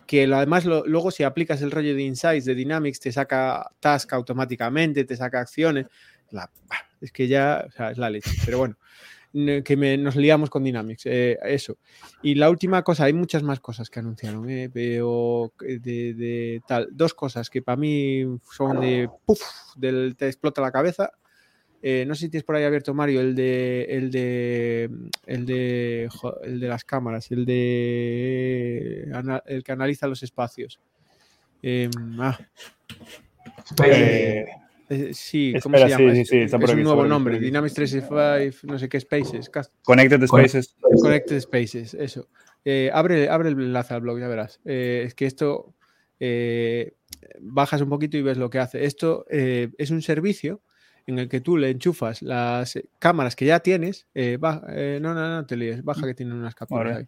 que además luego si aplicas el rollo de Insights, de Dynamics, te saca task automáticamente, te saca acciones. Es que ya, o sea, es la leche. Pero bueno, que nos liamos con Dynamics, eh, eso. Y la última cosa, hay muchas más cosas que anunciaron, eh, veo de, tal, dos cosas que para mí son de, puff, del, te explota la cabeza. Eh, no sé si tienes por ahí abierto Mario el de el de el de el de las cámaras, el de el que analiza los espacios. Em, ah. Eh, sí, ¿cómo se llama? Sí, sí, es, un nuevo nombre, Dynamics 365, no sé qué Spaces. Connected Spaces. Connected Spaces, eso. Eh, abre, abre el enlace al blog, ya verás. Eh, es que esto bajas un poquito y ves lo que hace. Esto es un servicio en el que tú le enchufas las cámaras que ya tienes. no, no, no te líes, baja que tienen unas capturas ahí.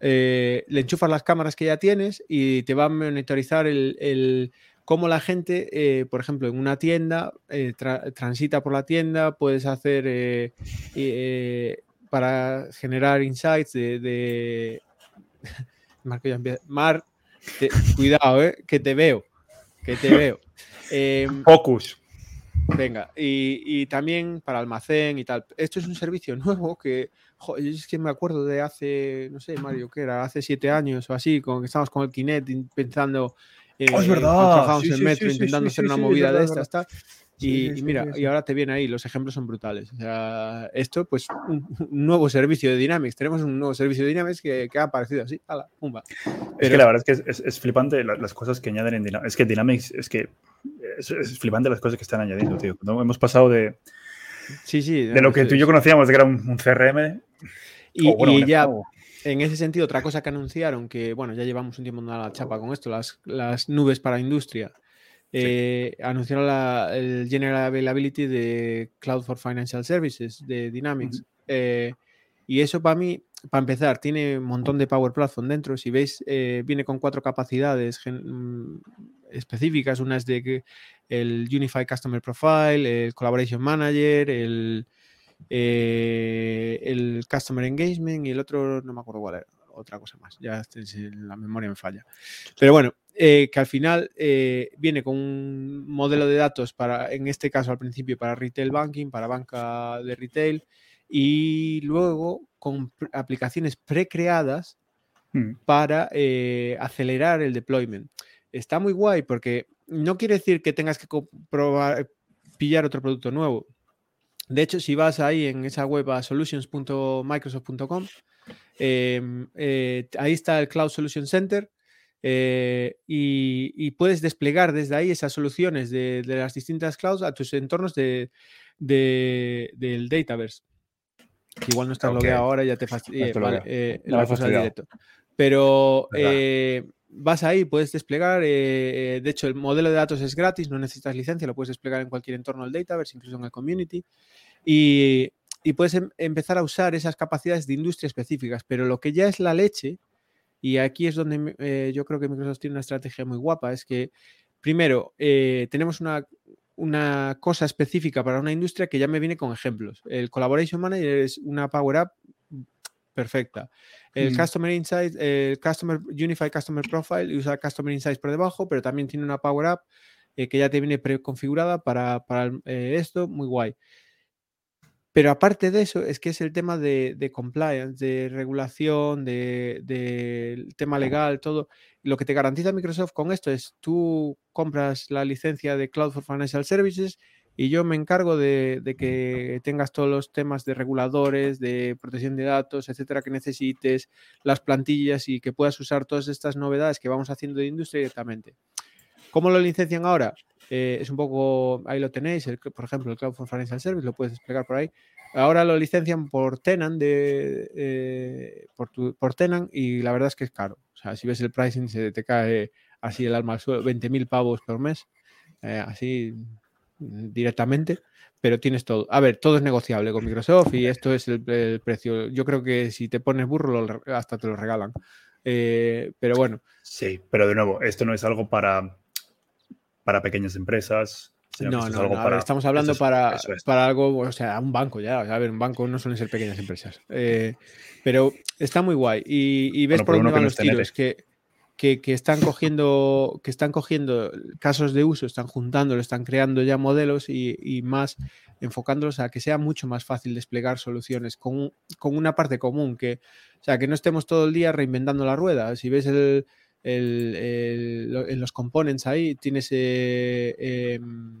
le enchufas las cámaras que ya tienes y te va a monitorizar el cómo la gente, eh, por ejemplo, en una tienda, eh, transita por la tienda, puedes hacer eh, para generar insights de... Mar, cuidado, que te veo, que te veo. Em, Focus. Venga, y, también para almacén y tal. Esto es un servicio nuevo que, es que me acuerdo de hace, no sé, Mario, que era hace siete años o así, con que estábamos con el Kinect pensando oh, es verdad. Sí, metro intentando hacer una movida de estas, Y, mira, y ahora te viene ahí, los ejemplos son brutales. O sea, esto, pues, un, nuevo servicio de Dynamics. Tenemos un nuevo servicio de Dynamics que, ha aparecido así, ala, pumba. Es que la verdad es que es, flipante las cosas que añaden en Dynamics. Es que Dynamics, es que es, flipante las cosas que están añadiendo, tío. hemos pasado de, Sí, sí. De lo que tú y yo conocíamos, de que era un, CRM. Y, ya, en ese sentido, otra cosa que anunciaron, que bueno, ya llevamos un tiempo dando la chapa con esto, las, las nubes para industria. Eh, anunciaron la, el General Availability de Cloud for Financial Services de Dynamics. Eh, y eso para mí, para empezar, tiene un montón de Power Platform dentro. Si veis, eh, viene con cuatro capacidades mm, específicas. Una es de el Unified Customer Profile, el Collaboration Manager, el, el Customer Engagement y el otro, no me acuerdo cuál era, otra cosa más. Ya la memoria me falla. Pero bueno, eh, que al final eh, viene con un modelo de datos para, en este caso al principio, para retail banking, para banca de retail, y luego con aplicaciones precreadas mm. para eh, acelerar el deployment. Está muy guay porque no quiere decir que tengas que probar, pillar otro producto nuevo. De hecho, si vas ahí en esa web a solutions.microsoft.com, em, ahí está el Cloud Solution Center eh, y, puedes desplegar desde ahí esas soluciones de, las distintas clouds a tus entornos de, del Dataverse. Que igual no estás okay. logueado ahora, ya te fastidia. Vale, eh, directo. Pero eh, vas ahí, puedes desplegar. de hecho, el modelo de datos es gratis, no necesitas licencia, lo puedes desplegar en cualquier entorno del Dataverse, incluso en el community. Y, y puedes em, empezar a usar esas capacidades de industria específicas. Pero lo que ya es la leche y aquí es donde eh, yo creo que Microsoft tiene una estrategia muy guapa. Es que, primero, eh, tenemos una, una, cosa específica para una industria que ya me viene con ejemplos. El Collaboration Manager es una Power Up perfecta. El mm. Customer Insights, el Customer Unified Customer Profile usa Customer Insights por debajo, pero también tiene una Power Up eh, que ya te viene preconfigurada para, para esto, muy guay. Pero aparte de eso, es que es el tema de, compliance, de regulación, del de, tema legal, todo. Lo que te garantiza Microsoft con esto es tú compras la licencia de Cloud for Financial Services y yo me encargo de, que tengas todos los temas de reguladores, de protección de datos, etcétera, que necesites, las plantillas y que puedas usar todas estas novedades que vamos haciendo de industria directamente. ¿Cómo lo licencian ahora? Eh, es un poco, ahí lo tenéis, por ejemplo, el Cloud for Financial Service, lo puedes desplegar por ahí. Ahora lo licencian por Tenan, de, eh, por, por, Tenan y la verdad es que es caro. O sea, si ves el pricing se te cae así el alma al suelo, 20.000 pavos por mes, eh, así directamente, pero tienes todo. A ver, todo es negociable con Microsoft y esto es el, precio. Yo creo que si te pones burro hasta te lo regalan. pero bueno. Sí, pero de nuevo, esto no es algo para para pequeñas empresas. No, no, estamos hablando para, para algo, o sea, un banco ya. a ver, un banco no suelen ser pequeñas empresas. Eh, pero está muy guay. Y, ves por dónde van los tiros. Que, que, están cogiendo, que están cogiendo casos de uso, están juntándolo, están creando ya modelos y, más enfocándolos a que sea mucho más fácil desplegar soluciones con, con una parte común, que, o sea, que no estemos todo el día reinventando la rueda. Si ves el, en los components ahí tienes eh, em,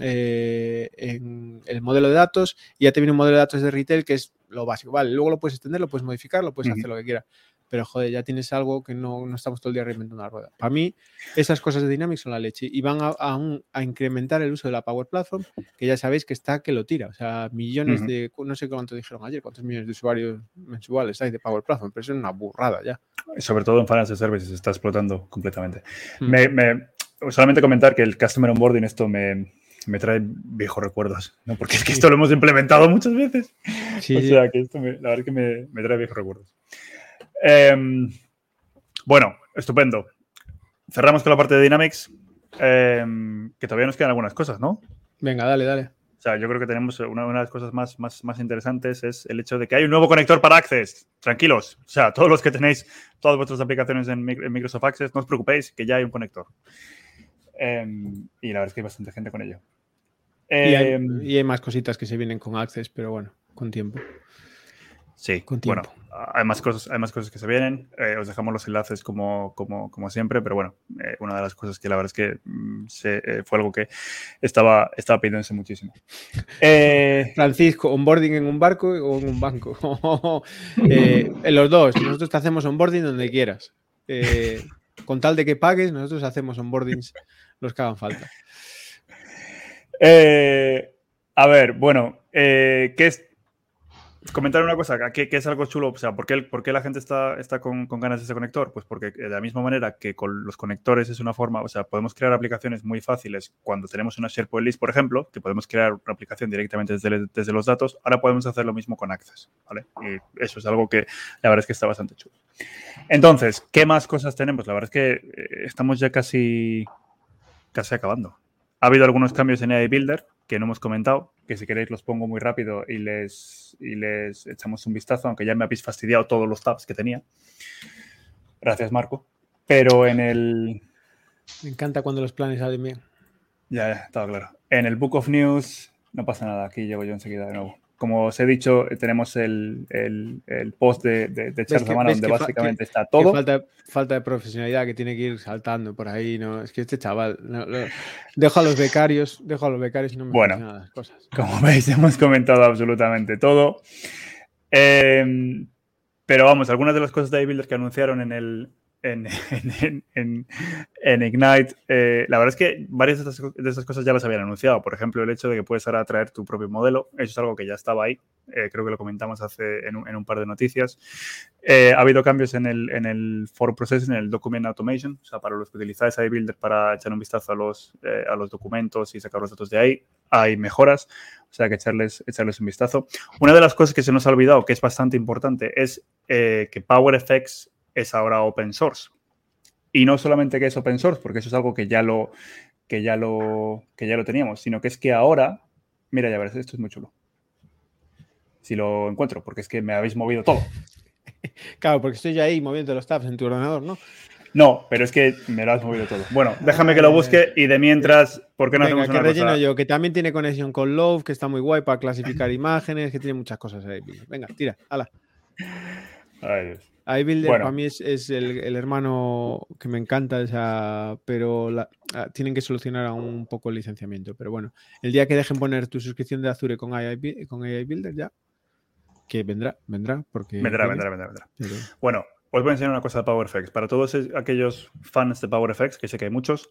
eh, en el modelo de datos y ya te viene un modelo de datos de retail que es lo básico. Vale, luego lo puedes extender, lo puedes modificar, lo puedes hacer lo que quieras. Pero joder, ya tienes algo que no, no, estamos todo el día reinventando la rueda. Para mí, esas cosas de Dynamics son la leche y van a, a, incrementar el uso de la Power Platform, que ya sabéis que está que lo tira. O sea, millones de, no sé cuánto dijeron ayer, cuántos millones de usuarios mensuales hay de Power Platform, pero eso es una burrada ya. Sobre todo en Financial Services está explotando completamente. Hmm. Me, me, solamente comentar que el Customer Onboarding, esto me, me trae viejos recuerdos, ¿no? porque es que esto lo hemos implementado muchas veces. Sí, o sea, que esto me, la verdad que me, me trae viejos recuerdos. Em, bueno, estupendo. Cerramos con la parte de Dynamics, em, que todavía nos quedan algunas cosas, ¿no? Venga, dale, dale. O sea, yo creo que tenemos una, de las cosas más, más, más, interesantes es el hecho de que hay un nuevo conector para Access. Tranquilos. O sea, todos los que tenéis todas vuestras aplicaciones en, Microsoft Access, no os preocupéis, que ya hay un conector. Em, y la verdad es que hay bastante gente con ello. y, hay, y, hay, más cositas que se vienen con Access, pero bueno, con tiempo. Sí, bueno, hay más cosas, hay más cosas que se vienen. Eh, os dejamos los enlaces como, como, como siempre, pero bueno, eh, una de las cosas que la verdad es que mm, eh, fue algo que estaba, estaba pidiéndose muchísimo. Francisco, onboarding en un barco o en un banco. en los dos, nosotros te hacemos onboarding donde quieras. con tal de que pagues, nosotros hacemos onboardings los que hagan falta. A ver, bueno, ¿qué es comentar una cosa, que, es algo chulo, o sea, ¿por qué, por la gente está, está con, con, ganas de ese conector? Pues porque de la misma manera que con los conectores es una forma, o sea, podemos crear aplicaciones muy fáciles cuando tenemos una SharePoint list, por ejemplo, que podemos crear una aplicación directamente desde, desde los datos, ahora podemos hacer lo mismo con Access, ¿vale? Y eso es algo que la verdad es que está bastante chulo. Entonces, ¿qué más cosas tenemos? La verdad es que eh, estamos ya casi, casi acabando. Ha habido algunos cambios en AI Builder que no hemos comentado, que si queréis los pongo muy rápido y les, y les echamos un vistazo, aunque ya me habéis fastidiado todos los tabs que tenía. Gracias, Marco. Pero en el... Me encanta cuando los planes salen bien. Ya, ya, estaba claro. En el Book of News no pasa nada, aquí llego yo enseguida de nuevo como os he dicho, tenemos el, post de, de, Charles donde básicamente está todo. Falta, falta, de profesionalidad que tiene que ir saltando por ahí. ¿no? Es que este chaval, dejo a los becarios, dejo a los becarios y no me bueno, las cosas. Como veis, hemos comentado absolutamente todo. Em, pero vamos, algunas de las cosas de iBuilder que anunciaron en el, en, Ignite. Eh, la verdad es que varias de estas, cosas ya las habían anunciado. Por ejemplo, el hecho de que puedes ahora traer tu propio modelo. Eso es algo que ya estaba ahí. Eh, creo que lo comentamos hace en un, par de noticias. Eh, ha habido cambios en el, en el for processing, en el document automation. O sea, para los que utilizáis iBuilder para echar un vistazo a los, a los documentos y sacar los datos de ahí, hay mejoras. O sea, que echarles, echarles un vistazo. Una de las cosas que se nos ha olvidado, que es bastante importante, es que PowerFX es ahora open source. Y no solamente que es open source, porque eso es algo que ya lo, que ya lo, que ya lo teníamos, sino que es que ahora, mira, ya verás, esto es muy chulo. Si lo encuentro, porque es que me habéis movido todo. Claro, porque estoy ya ahí moviendo los tabs en tu ordenador, ¿no? No, pero es que me lo has movido todo. Bueno, déjame que lo busque y de mientras, ¿por qué no hacemos una relleno yo, que también tiene conexión con Love, que está muy guay para clasificar imágenes, que tiene muchas cosas ahí. Venga, tira, hala. Ay, Dios iBuilder para mí es, el, hermano que me encanta, pero ah, tienen que solucionar un poco el licenciamiento. Pero bueno, el día que dejen poner tu suscripción de Azure con AI, con Builder ya, que vendrá, vendrá, porque... Vendrá, vendrá, vendrá, vendrá. Bueno, os voy a enseñar una cosa de PowerFX. Para todos aquellos fans de PowerFX, que sé que hay muchos,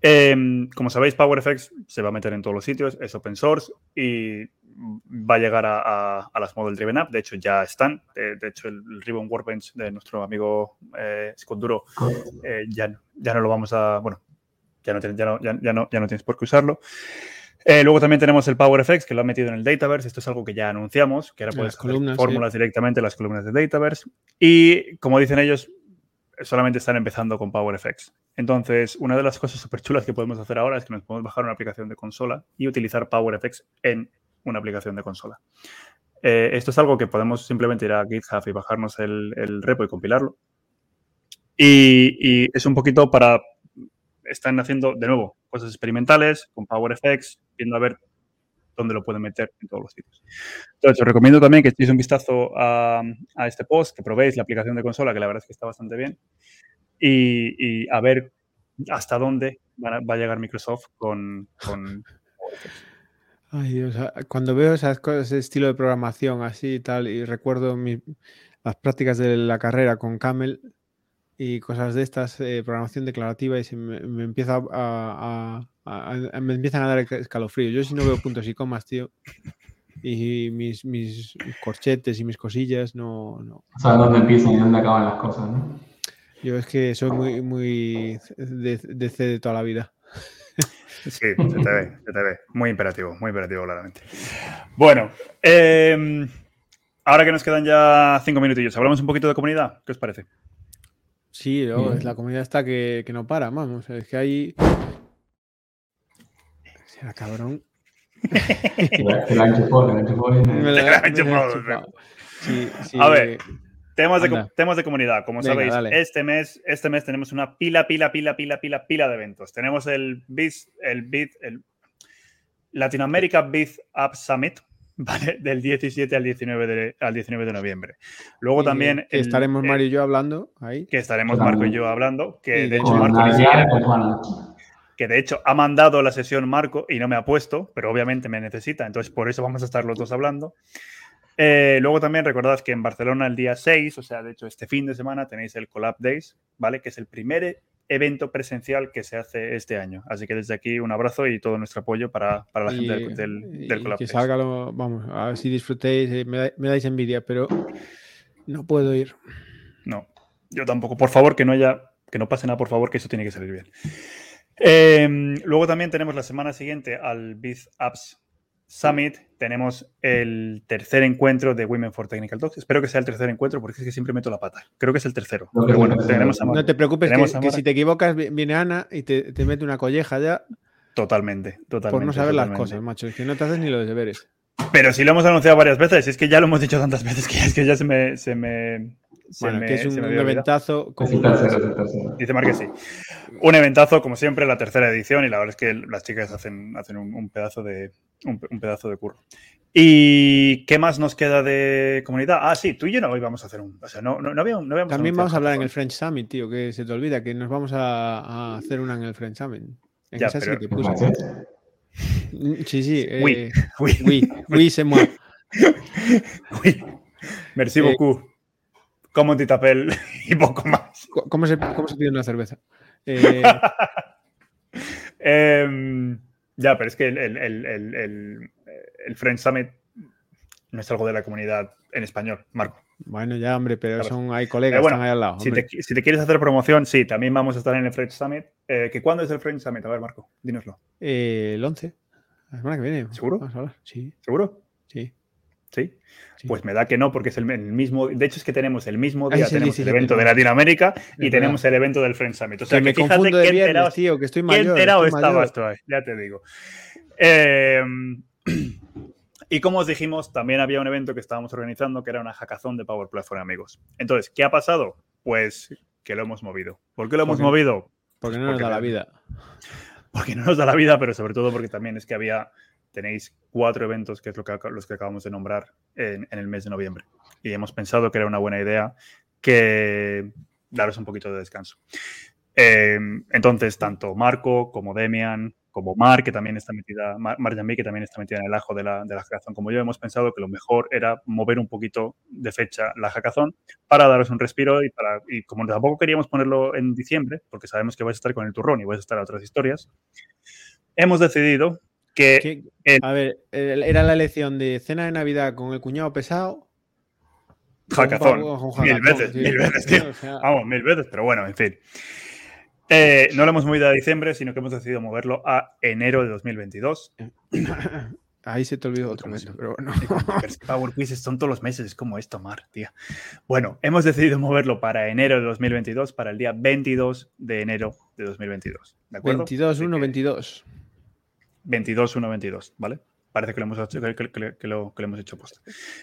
em, como sabéis, PowerFX se va a meter en todos los sitios, es open source y va a llegar a, las Model Driven App. De hecho, ya están. De, hecho, el, Ribbon Workbench de nuestro amigo eh, Scott Duro eh, ya, ya no lo vamos a. Bueno, ya no, ya no, ya, no, ya no tienes por qué usarlo. Eh, luego también tenemos el PowerFX, que lo ha metido en el Dataverse. Esto es algo que ya anunciamos, que ahora puedes columnas, fórmulas directamente en las columnas de Dataverse. Y como dicen ellos, solamente están empezando con PowerFX. Entonces, una de las cosas súper chulas que podemos hacer ahora es que nos podemos bajar una aplicación de consola y utilizar PowerFX en una aplicación de consola. Eh, esto es algo que podemos simplemente ir a GitHub y bajarnos el, repo y compilarlo. Y, es un poquito para, están haciendo de nuevo cosas experimentales con PowerFX, viendo a ver dónde lo pueden meter en todos los sitios. Entonces, os recomiendo también que echéis un vistazo a, este post, que probéis la aplicación de consola, que la verdad es que está bastante bien, y, a ver hasta dónde va a, llegar Microsoft con, con Ay, Dios, ah, cuando veo esas cosas, ese estilo de programación así y tal, y recuerdo las prácticas de la carrera con Camel y cosas de estas, eh, programación declarativa, y se me, empieza a, me empiezan a dar escalofrío. Yo si no veo puntos y comas, tío, y mis, mis corchetes y mis cosillas, no... no. Sabes dónde empiezan y dónde acaban las cosas, ¿no? Yo es que soy muy, muy de, de C de toda la vida. Sí, se te ve, se te ve. Muy imperativo, muy imperativo, claramente. Bueno, em, ahora que nos quedan ya cinco minutillos, hablamos un poquito de comunidad. ¿Qué os parece? Sí, es la comunidad está que, no para, vamos. Es que hay. Será cabrón. A ver, Temas de, temas de comunidad, como sabéis, este mes, este mes tenemos una pila, pila, pila, pila, pila, pila de eventos. Tenemos el BIT, el BIT, el Latin America BIT App Summit, ¿vale? Del 17 al 19 de, al 19 de noviembre. Luego también... estaremos Mario y yo hablando ahí. Que estaremos Marco y yo hablando, que de hecho Marco que de hecho ha mandado la sesión Marco y no me ha puesto, pero obviamente me necesita, entonces por eso vamos a estar los dos hablando. Eh, luego también recordad que en Barcelona el día 6, o sea, de hecho este fin de semana tenéis el Collab Days, ¿vale? Que es el primer evento presencial que se hace este año. Así que desde aquí un abrazo y todo nuestro apoyo para, la gente del, del, Collab Que salga lo, vamos, a ver si disfrutéis, eh, me, dais envidia, pero no puedo ir. No, yo tampoco. Por favor, que no haya, que no pase nada, por favor, que eso tiene que salir bien. Em, luego también tenemos la semana siguiente al Biz Apps Summit tenemos el tercer encuentro de Women for Technical Talks. Espero que sea el tercer encuentro porque es que siempre meto la pata. Creo que es el tercero. No, bueno, no te preocupes, que, si te equivocas viene Ana y te, mete una colleja ya. Totalmente, totalmente. Por no saber las cosas, macho. Es que no te haces ni los deberes. Pero si lo hemos anunciado varias veces, es que ya lo hemos dicho tantas veces que es que ya se me, se me, bueno, que es un, eventazo. Dice Mar que sí. Un eventazo, como siempre, la tercera edición, y la verdad es que las chicas hacen, hacen un, pedazo de, un, pedazo de curro. ¿Y qué más nos queda de comunidad? Ah, sí, tú y yo no hoy vamos a hacer un. O sea, no, no, habíamos, También vamos a hablar en el French Summit, tío, que se te olvida que nos vamos a, hacer una en el French Summit. En ya, esa pero... sí puse. Sí, sí. Eh, oui, oui. Oui, oui, c'est moi. Oui. Merci eh, beaucoup como titapel y poco más. ¿Cómo se, cómo se pide una cerveza? Eh... Em, ya, pero es que el, el, el, el, French Summit no es algo de la comunidad en español, Marco. Bueno, ya, hombre, pero son, hay colegas que están ahí al lado. Si te, si te, quieres hacer promoción, sí, también vamos a estar en el French Summit. Eh, ¿que ¿Cuándo es el French Summit? A ver, Marco, dínoslo. Eh, el 11, la semana que viene. ¿Seguro? Vamos a hablar. Sí. ¿Seguro? Sí. ¿Sí? Pues me da que no, porque es el, mismo. De hecho, es que tenemos el mismo día, tenemos el evento de Latinoamérica y tenemos el evento del Friend Summit. O sea, que, me fíjate qué enterado, tío, que estoy mayor, qué enterado estabas tú ya te digo. Eh, y como os dijimos, también había un evento que estábamos organizando que era una hackathon de Power Platform, amigos. Entonces, ¿qué ha pasado? Pues que lo hemos movido. ¿Por qué lo hemos movido? Porque no nos da la vida. Porque no nos da la vida, pero sobre todo porque también es que había tenéis cuatro eventos, que es lo que, los que acabamos de nombrar en, el mes de noviembre. Y hemos pensado que era una buena idea que daros un poquito de descanso. Em, entonces, tanto Marco como Demian, como Mar, que también está metida, Mar, que también está metida en el ajo de la, de la hackathon, como yo, hemos pensado que lo mejor era mover un poquito de fecha la hackathon para daros un respiro y, para, y como tampoco queríamos ponerlo en diciembre, porque sabemos que vais a estar con el turrón y vais a estar a otras historias, hemos decidido a ver, era la elección de cena de Navidad con el cuñado pesado. Hackathon. Mil veces, mil veces, tío. Vamos, mil veces, pero bueno, en fin. Eh, no lo hemos movido a diciembre, sino que hemos decidido moverlo a enero de 2022. Ahí se te olvidó otro mes, pero bueno. Power Quizzes son todos los meses, es como esto, Mar, tía. Bueno, hemos decidido moverlo para enero de 2022, para el día 22 de enero de 2022. ¿De acuerdo? 22, 1, 22. 22-1-22, ¿vale? Parece que lo hemos hecho, que, lo, hemos hecho post.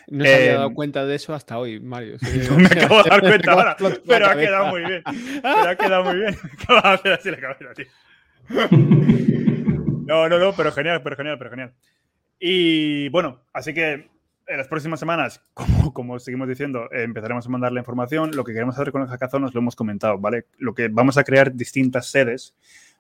No se había dado em, cuenta de eso hasta hoy, Mario. me acabo de dar cuenta ahora, pero ha quedado muy bien. Pero ha quedado muy bien. Acaba de hacer así la cabeza, tío. No, no, no, pero genial, pero genial, pero genial. Y bueno, así que en las próximas semanas, como, como seguimos diciendo, empezaremos a mandar la información. Lo que queremos hacer con el hackathon nos lo hemos comentado, ¿vale? Lo que vamos a crear distintas sedes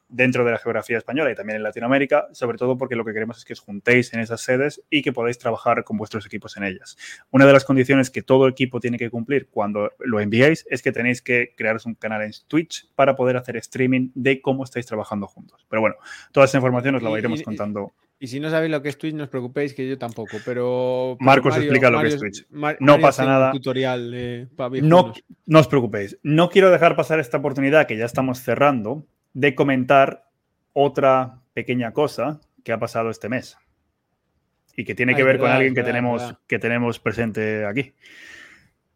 dentro de la geografía española y también en Latinoamérica, sobre todo porque lo que queremos es que os juntéis en esas sedes y que podáis trabajar con vuestros equipos en ellas. Una de las condiciones que todo equipo tiene que cumplir cuando lo enviáis es que tenéis que crearos un canal en Twitch para poder hacer streaming de cómo estáis trabajando juntos. Pero bueno, toda esa información os la iremos contando. Y si no sabéis lo que es Twitch, no os preocupéis, que yo tampoco. Pero. Marcos explica lo que es Twitch. no pasa nada. tutorial no, no os preocupéis. No quiero dejar pasar esta oportunidad que ya estamos cerrando de comentar otra pequeña cosa que ha pasado este mes y que tiene que ver con alguien que, tenemos, que tenemos presente aquí.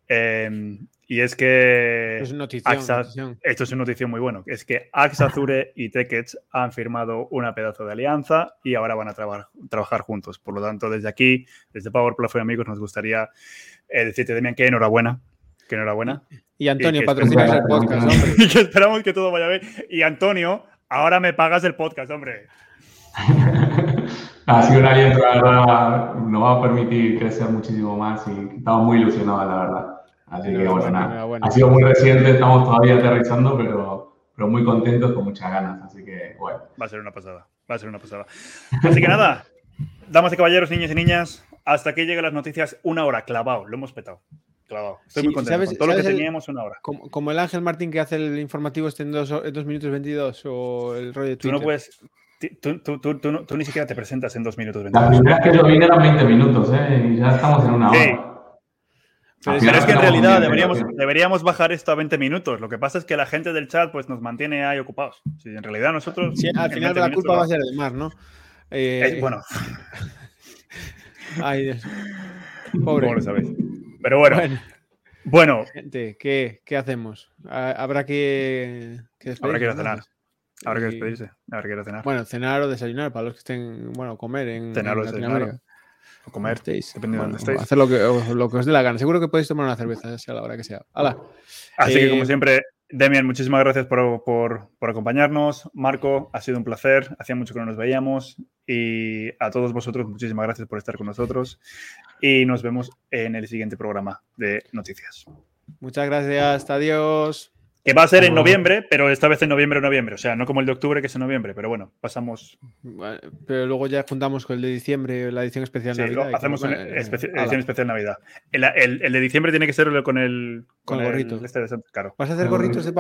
Em, y es que es notición, esto es una notición muy bueno, es que Axazure y Tekkets han firmado una pedazo de alianza y ahora van a trabajar juntos. Por lo tanto, desde aquí, desde Power Platform Amigos, nos gustaría eh, decirte, Demian, que enhorabuena que enhorabuena. Y Antonio, patrocinas el podcast, hombre. y que esperamos que todo vaya bien. Y Antonio, ahora me pagas el podcast, hombre. ha sido un aliento, la verdad, nos va a permitir crecer muchísimo más y estamos muy ilusionados, la verdad. Así que bueno, nada. Ha sido muy reciente, estamos todavía aterrizando, pero, pero muy contentos, con muchas ganas. Así que bueno. Va a ser una pasada, va a ser una pasada. Así que nada, damas y caballeros, niños y niñas, hasta que lleguen las noticias, una hora, clavado, lo hemos petado. Clavado. Estoy muy contento con todo lo que teníamos una hora. Como, el Ángel Martín que hace el informativo este en 2 minutos 22 o el rollo de Twitter. Tú no puedes. Tú, tú, tú, tú, ni siquiera te presentas en 2 minutos 22. La primera que yo vine eran 20 minutos, ¿eh? Y ya estamos en una hora. Pero, es que en realidad deberíamos, deberíamos bajar esto a 20 minutos. Lo que pasa es que la gente del chat pues, nos mantiene ahí ocupados. Si en realidad nosotros. Sí, al final la culpa va a ser de Mar, ¿no? Eh, bueno. Ay, Dios. Pobre. ¿Cómo lo sabéis? Pero bueno. Bueno. Gente, ¿qué, ¿qué, hacemos? Habrá que, que Habrá que ir a cenar. Habrá que despedirse. Habrá que ir a cenar. Bueno, cenar o desayunar para los que estén, bueno, comer en, cenar o desayunar o comer, estéis, dependiendo de dónde estéis. Hacer lo que, lo que os dé la gana. Seguro que podéis tomar una cerveza, sea la hora que sea. ¡Hala! Así que, como eh, siempre, Demian, muchísimas gracias por, por, por, acompañarnos. Marco, ha sido un placer. Hacía mucho que no nos veíamos. Y a todos vosotros, muchísimas gracias por estar con nosotros. Y nos vemos en el siguiente programa de noticias. Muchas gracias. Adiós que va a ser en noviembre, pero esta vez en noviembre o noviembre, o sea, no como el de octubre que es en noviembre, pero bueno, pasamos. Pero luego ya juntamos con el de diciembre, la edición especial Navidad. hacemos una edición especial Navidad. El, de diciembre tiene que ser con el. Con, el gorrito. Este ¿Vas a hacer gorritos de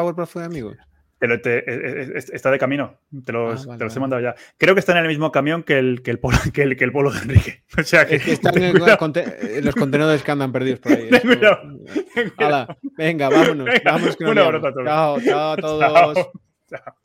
Powerpuff de amigos? está de camino, te los, ah, te los he mandado ya. Creo que están en el mismo camión que el, que el, polo, que el, que el polo de Enrique. O sea que, están en, los contenedores que andan perdidos por ahí. venga, vámonos. vámonos Un abrazo a todos. Chao, chao a todos. chao.